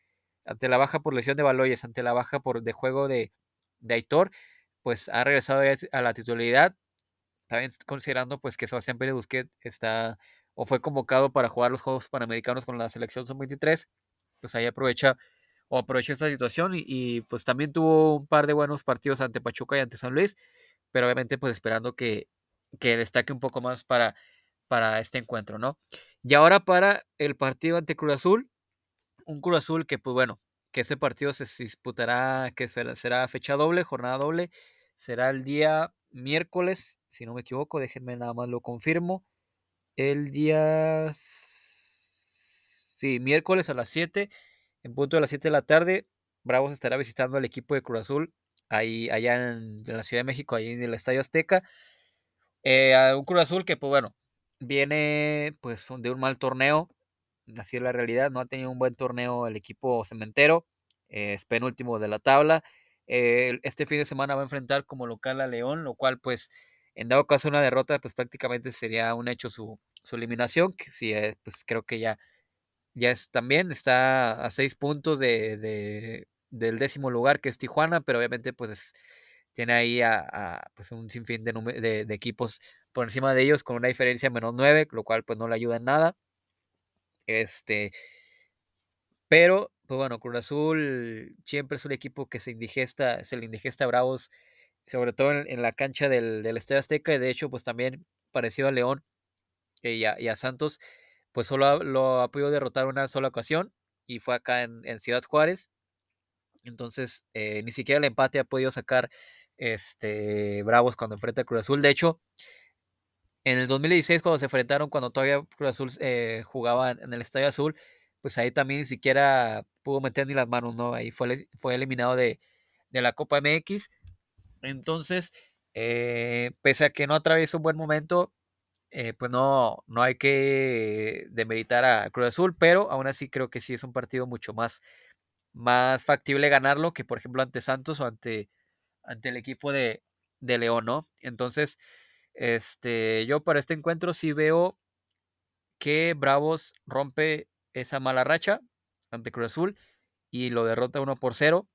ante la baja por lesión de Baloyes, ante la baja por de juego de, de Aitor, pues ha regresado a la titularidad, también considerando pues que Sebastián Pérez Busquet está o fue convocado para jugar los Juegos Panamericanos con la selección sub-23, pues ahí aprovecha o aprovechó esta situación y, pues también tuvo un par de buenos partidos ante Pachuca y ante San Luis, pero obviamente pues esperando que, que destaque un poco más para, para este encuentro, ¿no? Y ahora para el partido ante Cruz Azul, un Cruz Azul que, pues bueno, que este partido se disputará, que será fecha doble, jornada doble, será el día miércoles, si no me equivoco, déjenme nada más lo confirmo, el día, sí, miércoles a las 7, en punto de las 7 de la tarde, Bravos estará visitando al equipo de Cruz Azul, ahí, allá en, la Ciudad de México, ahí en el Estadio Azteca, eh, a un Cruz Azul que, pues bueno, viene pues de un mal torneo, así es la realidad, no ha tenido un buen torneo el equipo cementero, eh, es penúltimo de la tabla. Este fin de semana va a enfrentar como local a León, lo cual pues en dado caso una derrota pues prácticamente sería un hecho su, eliminación, que sí, eh, pues creo que ya, ya es también, está a seis puntos de, del décimo lugar que es Tijuana, pero obviamente pues tiene ahí a, pues un sinfín de, de, de, equipos por encima de ellos con una diferencia menos nueve, lo cual pues no le ayuda en nada. Este, pero pues bueno, Cruz Azul siempre es un equipo que se indigesta, se le indigesta a Bravos, sobre todo en, la cancha del, del Estadio Azteca, y de hecho, pues también parecido a León eh, y, a, Santos, pues solo lo ha podido derrotar una sola ocasión, y fue acá en, Ciudad Juárez. Entonces, eh, ni siquiera el empate ha podido sacar este Bravos cuando enfrenta a Cruz Azul. De hecho, en el 2016, cuando se enfrentaron, cuando todavía Cruz Azul eh, jugaba en el Estadio Azul, pues ahí también ni siquiera pudo meter ni las manos, ¿no? Ahí fue, fue eliminado de, la Copa MX. Entonces, eh, pese a que no atraviesa un buen momento, eh, pues no, no hay que demeritar a Cruz Azul, pero aún así creo que sí es un partido mucho más, más factible ganarlo que, por ejemplo, ante Santos o ante, ante el equipo de, de León, ¿no? Entonces, este, yo para este encuentro sí veo que Bravos rompe esa mala racha ante Cruz Azul y lo derrota 1 por 0.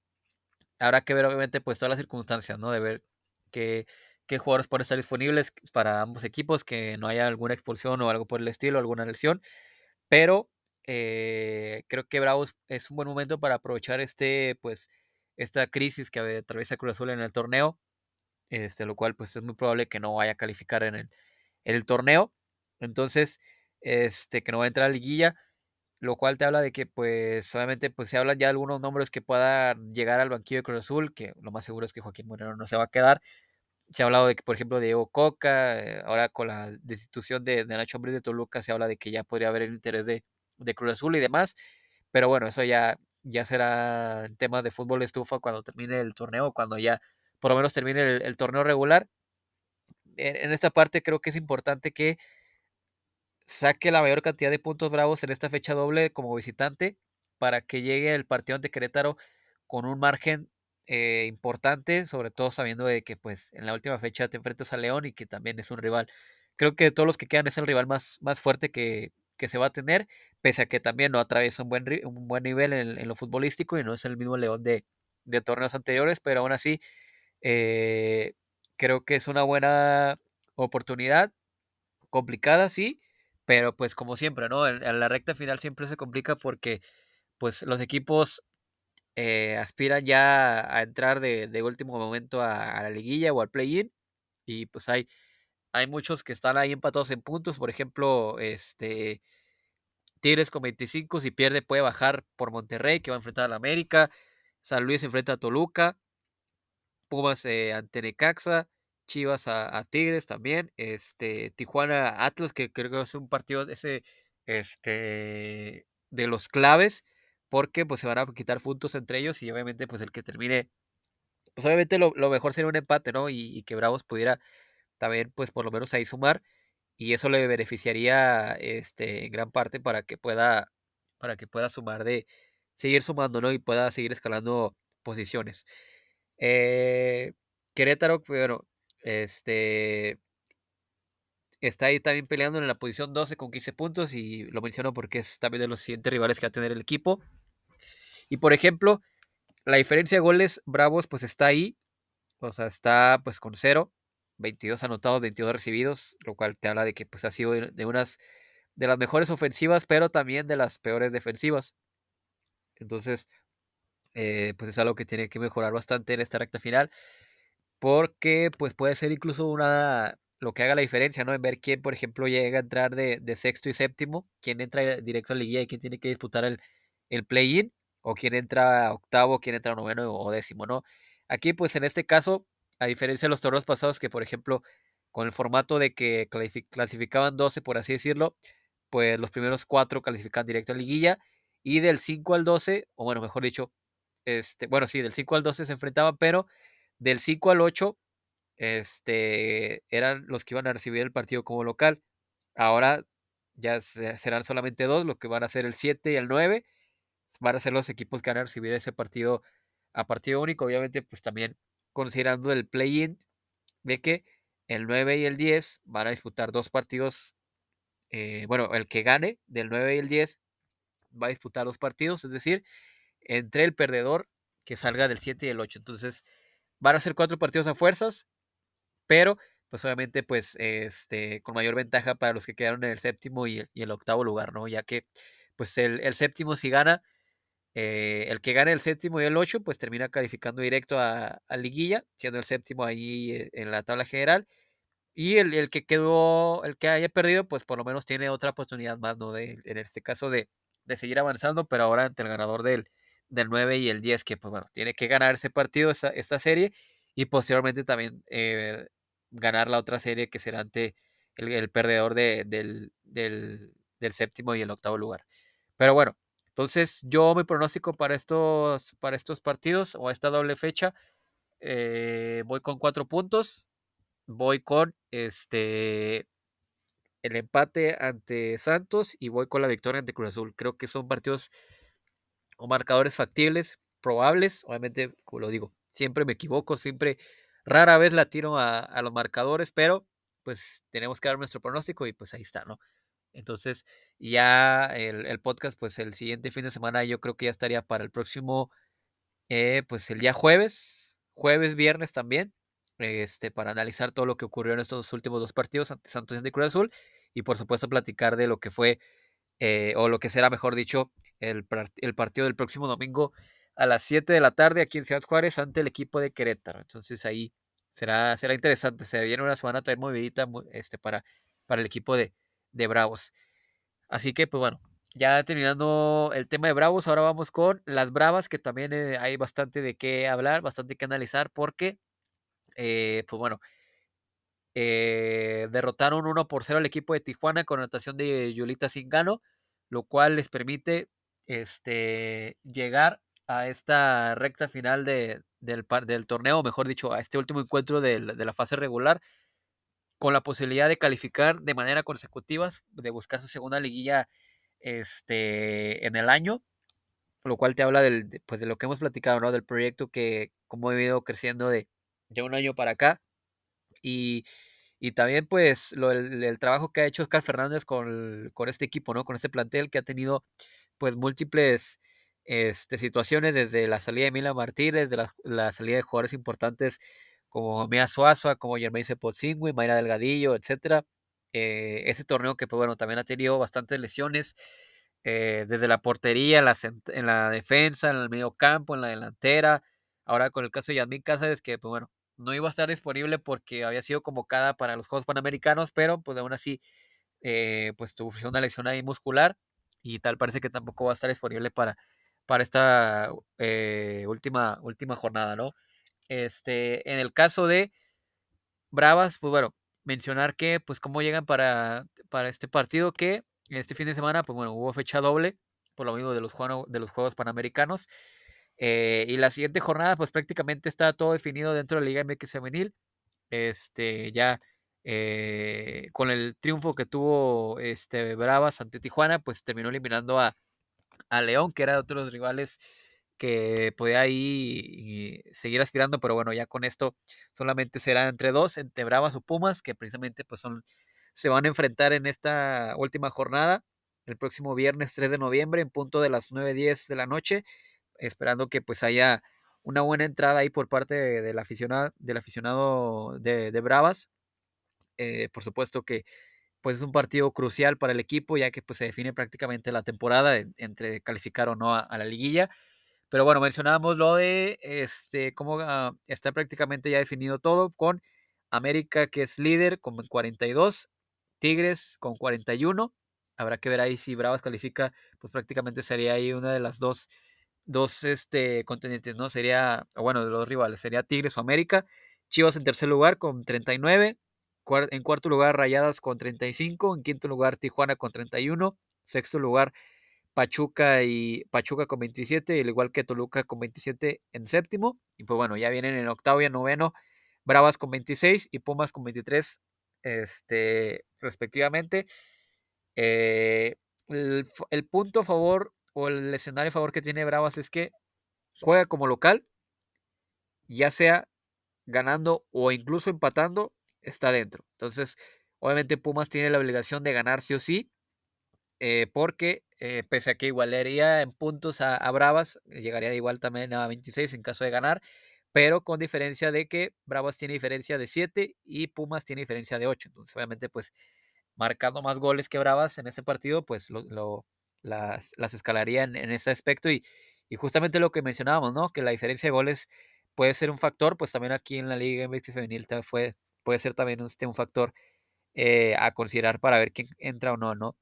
Habrá que ver, obviamente, pues todas las circunstancias, ¿no? De ver qué, qué jugadores pueden estar disponibles para ambos equipos, que no haya alguna expulsión o algo por el estilo, alguna lesión. Pero eh, creo que Bravos es un buen momento para aprovechar este, pues, esta crisis que atraviesa Cruz Azul en el torneo. Este, lo cual, pues, es muy probable que no vaya a calificar en el, el torneo. Entonces, este, que no va a entrar a liguilla lo cual te habla de que pues obviamente pues se hablan ya algunos nombres que puedan llegar al banquillo de Cruz Azul, que lo más seguro es que Joaquín Moreno no se va a quedar. Se ha hablado de que, por ejemplo, Diego Coca, eh, ahora con la destitución de, Nacho Ambriz de Toluca, se habla de que ya podría haber el interés de, Cruz Azul y demás. Pero bueno, eso ya, ya será temas de fútbol estufa cuando termine el torneo, cuando ya por lo menos termine el, torneo regular. en, esta parte creo que es importante que saque la mayor cantidad de puntos bravos en esta fecha doble como visitante para que llegue el partido ante Querétaro con un margen eh, importante, sobre todo sabiendo de que pues en la última fecha te enfrentas a León y que también es un rival. Creo que de todos los que quedan es el rival más, más fuerte que, se va a tener, pese a que también no atraviesa un buen, un buen nivel en, lo futbolístico y no es el mismo León de, de torneos anteriores, pero aún así eh, creo que es una buena oportunidad, complicada, sí, pero pues como siempre, ¿no? En, la recta final siempre se complica porque pues los equipos eh, aspiran ya a entrar de, último momento a, la liguilla o al play-in y pues hay, hay muchos que están ahí empatados en puntos, por ejemplo, este Tigres con 25, si pierde puede bajar por Monterrey que va a enfrentar a la América, San Luis enfrenta a Toluca, Pumas eh, ante Necaxa, Chivas a, Tigres también, este, Tijuana Atlas, que creo que es un partido ese, este, de los claves, porque pues se van a quitar puntos entre ellos y obviamente pues el que termine, pues obviamente lo, mejor sería un empate, ¿no? Y, que Bravos pudiera también pues por lo menos ahí sumar y eso le beneficiaría este, en gran parte para que pueda, para que pueda sumar de, seguir sumando, ¿no? Y pueda seguir escalando posiciones. Eh, Querétaro, bueno, este está ahí también peleando en la posición 12 con 15 puntos y lo menciono porque es también de los siguientes rivales que va a tener el equipo. Y por ejemplo, la diferencia de goles Bravos pues está ahí, o sea, está pues con 0, 22 anotados, 22 recibidos, lo cual te habla de que pues ha sido de unas de las mejores ofensivas, pero también de las peores defensivas. Entonces, eh, pues es algo que tiene que mejorar bastante en esta recta final porque pues puede ser incluso una lo que haga la diferencia, ¿no? En ver quién, por ejemplo, llega a entrar de, sexto y séptimo, quién entra directo a la liguilla y quién tiene que disputar el, el play-in, o quién entra octavo, quién entra noveno o décimo, ¿no? Aquí, pues en este caso, a diferencia de los torneos pasados, que por ejemplo, con el formato de que clasificaban 12, por así decirlo, pues los primeros cuatro califican directo a liguilla, y del 5 al 12, o bueno, mejor dicho, este, bueno, sí, del 5 al 12 se enfrentaban, pero del 5 al 8 este, eran los que iban a recibir el partido como local. Ahora ya serán solamente dos, lo que van a ser el 7 y el 9. Van a ser los equipos que van a recibir ese partido a partido único. Obviamente, pues también considerando el play-in de que el 9 y el 10 van a disputar dos partidos. Eh, bueno, el que gane del 9 y el 10 va a disputar dos partidos, es decir, entre el perdedor que salga del 7 y el 8. Entonces, Van a ser cuatro partidos a fuerzas, pero pues obviamente pues este con mayor ventaja para los que quedaron en el séptimo y el, octavo lugar, ¿no? Ya que pues el, séptimo si gana eh, el que gane el séptimo y el ocho, pues termina calificando directo a, a, liguilla, siendo el séptimo ahí eh, en la tabla general. Y el, el, que quedó, el que haya perdido, pues por lo menos tiene otra oportunidad más, ¿no? De, en este caso de, de seguir avanzando, pero ahora ante el ganador del, del 9 y el 10, que pues bueno, tiene que ganar ese partido, esta, esta serie, y posteriormente también eh, ganar la otra serie que será ante el, el perdedor de, del, del, del, séptimo y el octavo lugar. Pero bueno, entonces yo mi pronóstico para estos, para estos partidos o esta doble fecha, eh, voy con cuatro puntos, voy con este el empate ante Santos y voy con la victoria ante Cruz Azul. Creo que son partidos o marcadores factibles, probables, obviamente, como lo digo, siempre me equivoco, siempre rara vez la tiro a, a, los marcadores, pero pues tenemos que dar nuestro pronóstico y pues ahí está, ¿no? Entonces ya el, el podcast, pues el siguiente fin de semana yo creo que ya estaría para el próximo, eh, pues el día jueves, jueves, viernes también, este, para analizar todo lo que ocurrió en estos últimos dos partidos ante Santos y Cruz Azul y por supuesto platicar de lo que fue, eh, o lo que será, mejor dicho, el, el partido del próximo domingo a las 7 de la tarde aquí en Ciudad Juárez ante el equipo de Querétaro. Entonces ahí será, será interesante. Se viene una semana también movidita este, para, para el equipo de, de Bravos. Así que, pues bueno, ya terminando el tema de Bravos, ahora vamos con las Bravas, que también eh, hay bastante de qué hablar, bastante que analizar, porque, eh, pues bueno, eh, derrotaron 1 por 0 al equipo de Tijuana con anotación de Yulita Zingano, lo cual les permite este, llegar a esta recta final de, del, del, torneo, mejor dicho, a este último encuentro de, de, la fase regular, con la posibilidad de calificar de manera consecutiva, de buscar su segunda liguilla este, en el año, lo cual te habla del, pues de lo que hemos platicado, ¿no? Del proyecto que, como he ido creciendo de, de un año para acá. Y, y también, pues, lo, el, el, trabajo que ha hecho Oscar Fernández con, con este equipo, ¿no? Con este plantel que ha tenido, pues, múltiples este, situaciones, desde la salida de Mila Martínez, de la, la salida de jugadores importantes como Mia Suaza, como Germain Sepotzingui, Mayra Delgadillo, etcétera. Eh, ese torneo que, pues bueno, también ha tenido bastantes lesiones, eh, desde la portería, en la, en la, defensa, en el medio campo, en la delantera. Ahora con el caso de Yasmin Cáceres, que, pues bueno, no iba a estar disponible porque había sido convocada para los Juegos Panamericanos, pero pues aún así, eh, pues tuvo una lesión ahí muscular y tal parece que tampoco va a estar disponible para, para esta última, última jornada, ¿no? Este, en el caso de Bravas, pues bueno, mencionar que, pues, cómo llegan para, para este partido, que este fin de semana, pues bueno, hubo fecha doble, por lo mismo de los, de los Juegos Panamericanos. Eh, y la siguiente jornada, pues prácticamente está todo definido dentro de la Liga MX Femenil. Este, ya eh, con el triunfo que tuvo este, Bravas ante Tijuana, pues terminó eliminando a, a León, que era de otros rivales que podía ahí seguir aspirando, pero bueno, ya con esto solamente será entre dos, entre Bravas o Pumas, que precisamente pues son, se van a enfrentar en esta última jornada, el próximo viernes 3 de noviembre, en punto de las 9.10 de la noche, esperando que pues haya una buena entrada ahí por parte de, del aficionado, del aficionado de, de Bravas. Eh, por supuesto que pues es un partido crucial para el equipo, ya que pues se define prácticamente la temporada entre calificar o no a la liguilla. Pero bueno, mencionábamos lo de este, cómo uh, está prácticamente ya definido todo con América que es líder con 42, Tigres con 41. Habrá que ver ahí si Bravas califica, pues prácticamente sería ahí una de las dos, dos este, contendientes, ¿no? Sería, bueno, de los rivales, sería Tigres o América. Chivas en tercer lugar con 39. En cuarto lugar, Rayadas con 35. En quinto lugar, Tijuana con 31. Sexto lugar, Pachuca y Pachuca con 27, al igual que Toluca con 27 en séptimo. Y pues bueno, ya vienen en octavo y en noveno, Bravas con 26 y Pumas con 23, este, respectivamente. Eh, el, punto a favor o el escenario favor que tiene Bravas es que juega como local, ya sea ganando o incluso empatando, está dentro. Entonces, obviamente Pumas tiene la obligación de ganar sí o sí, eh, porque eh, pese a que igualaría en puntos a, Bravas, llegaría igual también a 26 en caso de ganar, pero con diferencia de que Bravas tiene diferencia de 7 y Pumas tiene diferencia de 8. Entonces, obviamente, pues marcando más goles que Bravas en este partido, pues lo, las, las escalaría en, ese aspecto y, Y justamente lo que mencionábamos, ¿no? Que la diferencia de goles puede ser un factor, pues también aquí en la Liga MX Femenil fue, puede ser también este, un factor eh, a considerar para ver quién entra o no, ¿no?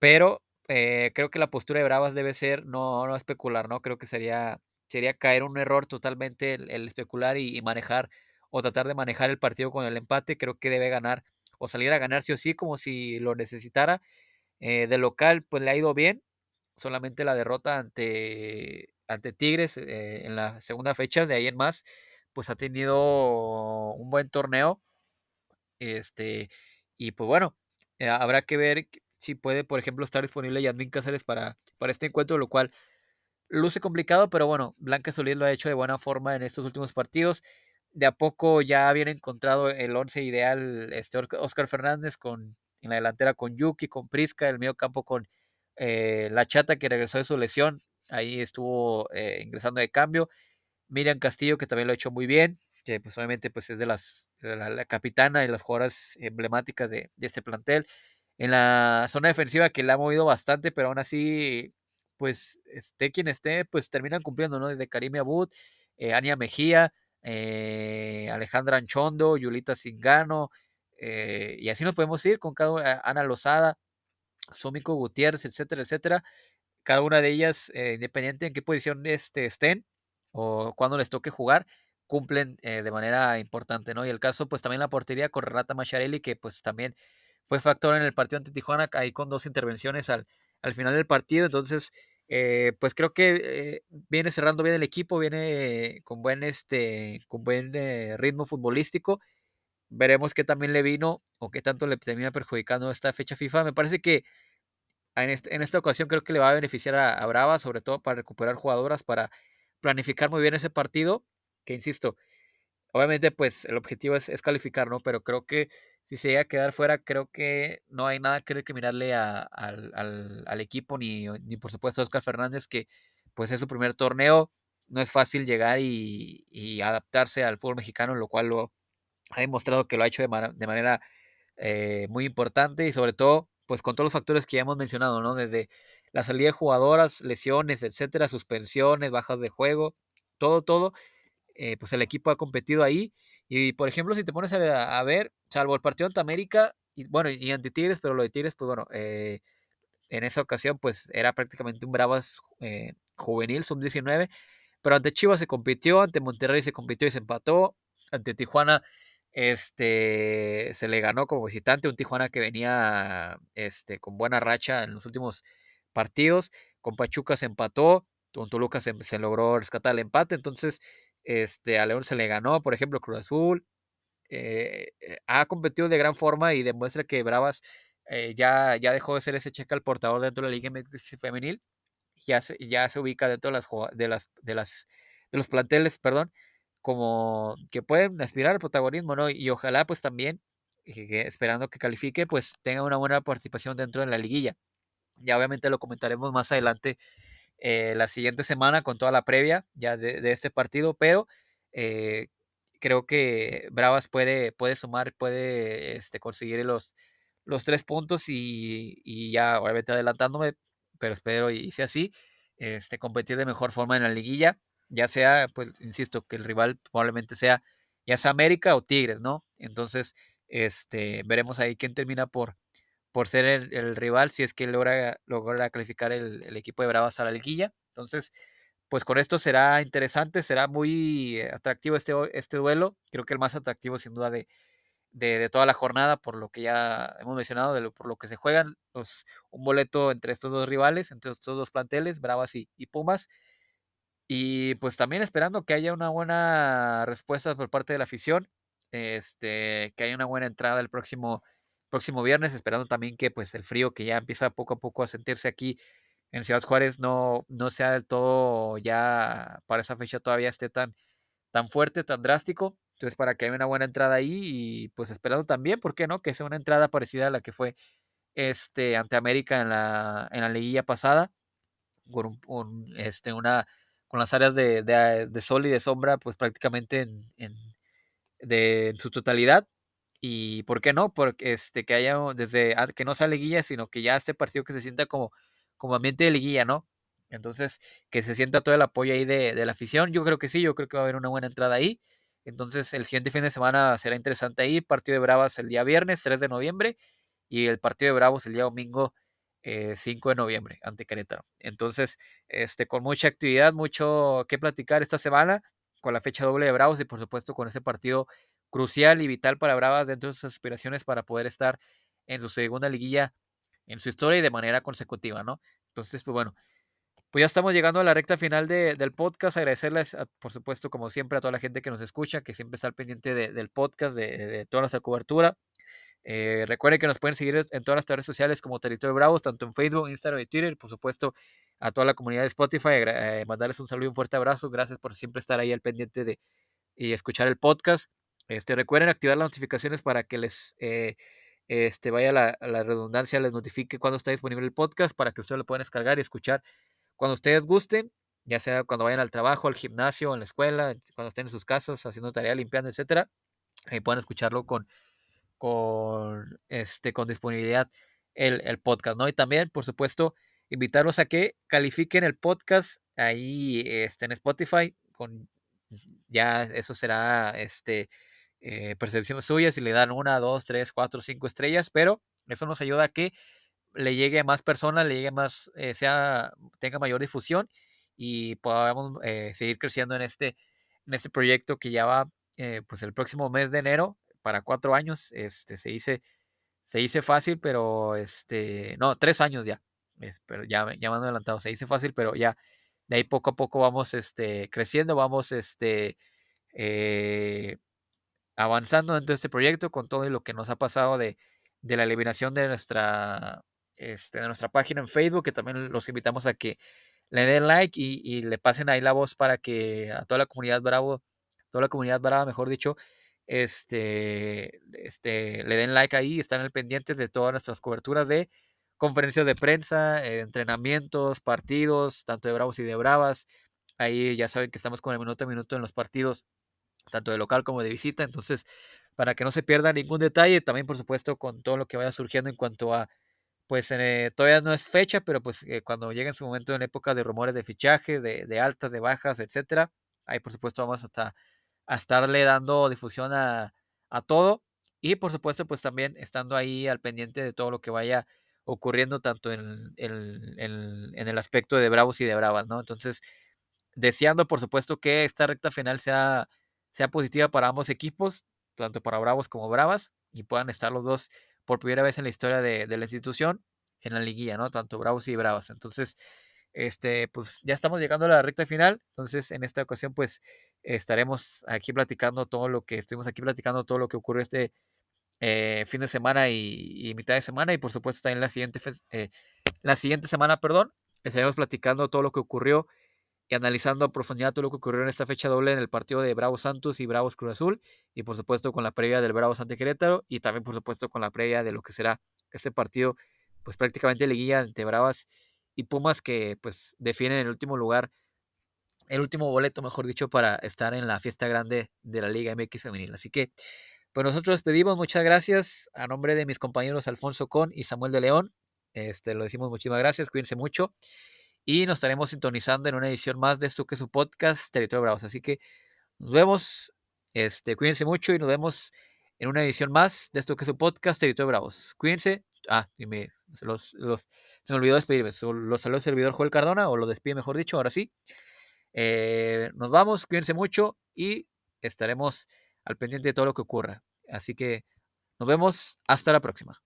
Pero eh, creo que la postura de Bravas debe ser no, no especular, ¿no? Creo que sería, sería caer un error totalmente el, especular y, manejar o tratar de manejar el partido con el empate. Creo que debe ganar o salir a ganar sí o sí como si lo necesitara. Eh, de local, pues le ha ido bien. Solamente la derrota ante, ante Tigres eh, en la segunda fecha, de ahí en más, pues ha tenido un buen torneo. Este, y pues bueno, habrá que ver si puede, por ejemplo, estar disponible Yasmin Cáceres para, para este encuentro, lo cual luce complicado, pero bueno, Blanca Solís lo ha hecho de buena forma en estos últimos partidos. De a poco ya habían encontrado el once ideal este Oscar Fernández con, en la delantera con Yuki, con Prisca, el medio campo con eh, La Chata que regresó de su lesión, ahí estuvo eh, ingresando de cambio. Miriam Castillo que también lo ha hecho muy bien, que pues obviamente pues es de las la, capitana y las jugadoras emblemáticas de, de este plantel en la zona defensiva que la ha movido bastante, pero aún así, pues esté quien esté, pues terminan cumpliendo, ¿no? Desde Karim Abud, eh, Ania Mejía, eh, Alejandra Anchondo, Yulita Singano, eh, y así nos podemos ir con cada Ana Lozada, Sómico Gutiérrez, etcétera, etcétera. Cada una de ellas, independiente en qué posición este, estén o cuando les toque jugar, cumplen de manera importante, ¿no? Y el caso, pues también la portería con Renata Macharelli, que pues también fue factor en el partido ante Tijuana, ahí con dos intervenciones al, al final del partido. Entonces, eh, pues creo que eh, viene cerrando bien el equipo, viene con buen, este, con buen eh, ritmo futbolístico. Veremos qué también le vino o qué tanto le termina perjudicando esta fecha FIFA. Me parece que en, este, en esta ocasión creo que le va a beneficiar a, a Brava, sobre todo para recuperar jugadoras, para planificar muy bien ese partido, que insisto, obviamente pues el objetivo es, es calificar, ¿no? Pero creo que si se llega a quedar fuera, creo que no hay nada que recriminarle al, equipo, ni, ni, por supuesto a Oscar Fernández, que pues es su primer torneo. No es fácil llegar y, adaptarse al fútbol mexicano, lo cual lo ha demostrado que lo ha hecho de, de manera eh, muy importante y sobre todo, pues con todos los factores que ya hemos mencionado, ¿no? Desde la salida de jugadoras, lesiones, etcétera, suspensiones, bajas de juego, todo, todo eh, pues el equipo ha competido ahí. Y por ejemplo, si te pones a, ver, salvo el partido ante América, y bueno, y ante Tigres, pero lo de Tigres, pues bueno, eh, en esa ocasión, pues era prácticamente un Bravas eh, juvenil, sub-19. Pero ante Chivas se compitió, ante Monterrey se compitió y se empató. Ante Tijuana este, se le ganó como visitante, un Tijuana que venía este, con buena racha en los últimos partidos. Con Pachuca se empató, con Toluca se logró rescatar el empate. Entonces, este, a León se le ganó, por ejemplo, Cruz Azul. Eh, eh, ha competido de gran forma y demuestra que Bravas eh, ya, ya dejó de ser ese cheque al portador dentro de la Liga Femenil. Ya se, ya se ubica dentro de las, de las, de las de los planteles, perdón, como que pueden aspirar al protagonismo, ¿no? Y ojalá pues también, esperando que califique, pues tenga una buena participación dentro de la liguilla. Ya obviamente lo comentaremos más adelante eh, la siguiente semana con toda la previa ya de, este partido, pero eh, creo que Bravas puede, puede sumar, puede este, conseguir los, los tres puntos y, ya obviamente adelantándome, pero espero y sea así, este, competir de mejor forma en la liguilla, ya sea, pues, insisto, que el rival probablemente sea ya sea América o Tigres, ¿no? Entonces, este, veremos ahí quién termina por, por ser el, rival si es que logra, logra calificar el, equipo de Bravas a la liguilla. Entonces, pues con esto será interesante, será muy atractivo este, este duelo. Creo que el más atractivo sin duda de, de, toda la jornada, por lo que ya hemos mencionado, de por lo que se juegan, los, un boleto entre estos dos rivales, entre estos dos planteles, Bravas y, y Pumas. Y pues también esperando que haya una buena respuesta por parte de la afición, este, que haya una buena entrada el próximo próximo viernes, esperando también que pues el frío que ya empieza poco a poco a sentirse aquí en Ciudad Juárez no, no sea del todo ya para esa fecha todavía esté tan, tan fuerte, tan drástico. Entonces, para que haya una buena entrada ahí y pues esperando también, ¿por qué no? Que sea una entrada parecida a la que fue este ante América en la, en la liguilla pasada, con un, este, una, con las áreas de, de, sol y de sombra, pues prácticamente en, en, de, en su totalidad. Y por qué no, porque este, que haya desde que no sea liguilla, sino que ya este partido que se sienta como, como ambiente de liguilla, ¿no? Entonces, que se sienta todo el apoyo ahí de, de, la afición. Yo creo que sí, yo creo que va a haber una buena entrada ahí. Entonces, el siguiente fin de semana será interesante ahí. Partido de Bravas el día viernes, 3 de noviembre. Y el partido de Bravos el día domingo, 5 de noviembre, ante Querétaro. Entonces, este, con mucha actividad, mucho que platicar esta semana, con la fecha doble de Bravos y por supuesto con ese partido crucial y vital para Bravas dentro de sus aspiraciones para poder estar en su segunda liguilla en su historia y de manera consecutiva, ¿no? Entonces, pues bueno, pues ya estamos llegando a la recta final de, del podcast. Agradecerles, por supuesto, como siempre, a toda la gente que nos escucha, que siempre está al pendiente de, del podcast, de, de, toda nuestra cobertura. Eh, recuerden que nos pueden seguir en todas las redes sociales como Territorio Bravos, tanto en Facebook, Instagram y Twitter. Por supuesto, a toda la comunidad de Spotify, eh, mandarles un saludo y un fuerte abrazo. Gracias por siempre estar ahí al pendiente de y escuchar el podcast. Este, recuerden activar las notificaciones para que les eh, este, vaya la, la, redundancia, les notifique cuando está disponible el podcast para que ustedes lo puedan descargar y escuchar cuando ustedes gusten, ya sea cuando vayan al trabajo, al gimnasio, en la escuela, cuando estén en sus casas haciendo tarea, limpiando, etcétera, y puedan escucharlo con, con, este, con disponibilidad el, el podcast, ¿no? Y también, por supuesto, invitarlos a que califiquen el podcast ahí este, en Spotify con ya eso será este eh, percepción suya si le dan una, dos, tres, cuatro, cinco estrellas, pero eso nos ayuda a que le llegue a más personas, le llegue más, eh, sea, tenga mayor difusión y podamos eh, seguir creciendo en este, en este proyecto que ya va, eh, pues el próximo mes de enero, para cuatro años, este, se dice, se dice fácil, pero este, no, tres años ya, pero ya, ya me han adelantado, se dice fácil, pero ya, de ahí poco a poco vamos, este, creciendo, vamos, este, avanzando dentro de este proyecto con todo lo que nos ha pasado de, de la eliminación de nuestra, este, de nuestra página en Facebook, que también los invitamos a que le den like y, y, le pasen ahí la voz para que a toda la comunidad Bravo, toda la comunidad Brava, mejor dicho, este, este, le den like ahí y están al pendientes de todas nuestras coberturas de conferencias de prensa, eh, entrenamientos, partidos, tanto de Bravos y de Bravas. Ahí ya saben que estamos con el minuto a minuto en los partidos tanto de local como de visita. Entonces, para que no se pierda ningún detalle, también por supuesto con todo lo que vaya surgiendo en cuanto a, pues eh, todavía no es fecha, pero pues eh, cuando llegue en su momento en época de rumores de fichaje, de, de altas, de bajas, etcétera, ahí por supuesto vamos hasta a estarle dando difusión a, a todo y por supuesto pues también estando ahí al pendiente de todo lo que vaya ocurriendo tanto en, en, en, en el aspecto de Bravos y de Bravas, ¿no? Entonces, deseando por supuesto que esta recta final sea sea positiva para ambos equipos, tanto para Bravos como Bravas, y puedan estar los dos por primera vez en la historia de, la institución en la liguilla, ¿no? Tanto Bravos y Bravas. Entonces, este, pues ya estamos llegando a la recta final. Entonces, en esta ocasión, pues estaremos aquí platicando todo lo que estuvimos aquí platicando, todo lo que ocurrió este eh, fin de semana y, y, mitad de semana. Y por supuesto, también la siguiente, eh, la siguiente semana, perdón, estaremos platicando todo lo que ocurrió y analizando a profundidad todo lo que ocurrió en esta fecha doble en el partido de Bravos Santos y Bravos Cruz Azul, y por supuesto con la previa del Bravos ante Querétaro, y también por supuesto con la previa de lo que será este partido, pues prácticamente liguilla entre Bravas y Pumas que pues definen el último lugar, el último boleto, mejor dicho, para estar en la fiesta grande de la Liga MX Femenil. Así que, pues nosotros despedimos, muchas gracias a nombre de mis compañeros Alfonso Con y Samuel de León. Este, lo decimos muchísimas gracias, cuídense mucho y nos estaremos sintonizando en una edición más de esto que es su podcast Territorio Bravos. Así que nos vemos, este, cuídense mucho y nos vemos en una edición más de esto que es su podcast Territorio Bravos. Cuídense. Ah, y me, se me olvidó despedirme. Los saludos el servidor Joel Cardona, o lo despide mejor dicho, ahora sí. Eh, nos vamos, cuídense mucho y estaremos al pendiente de todo lo que ocurra. Así que nos vemos hasta la próxima.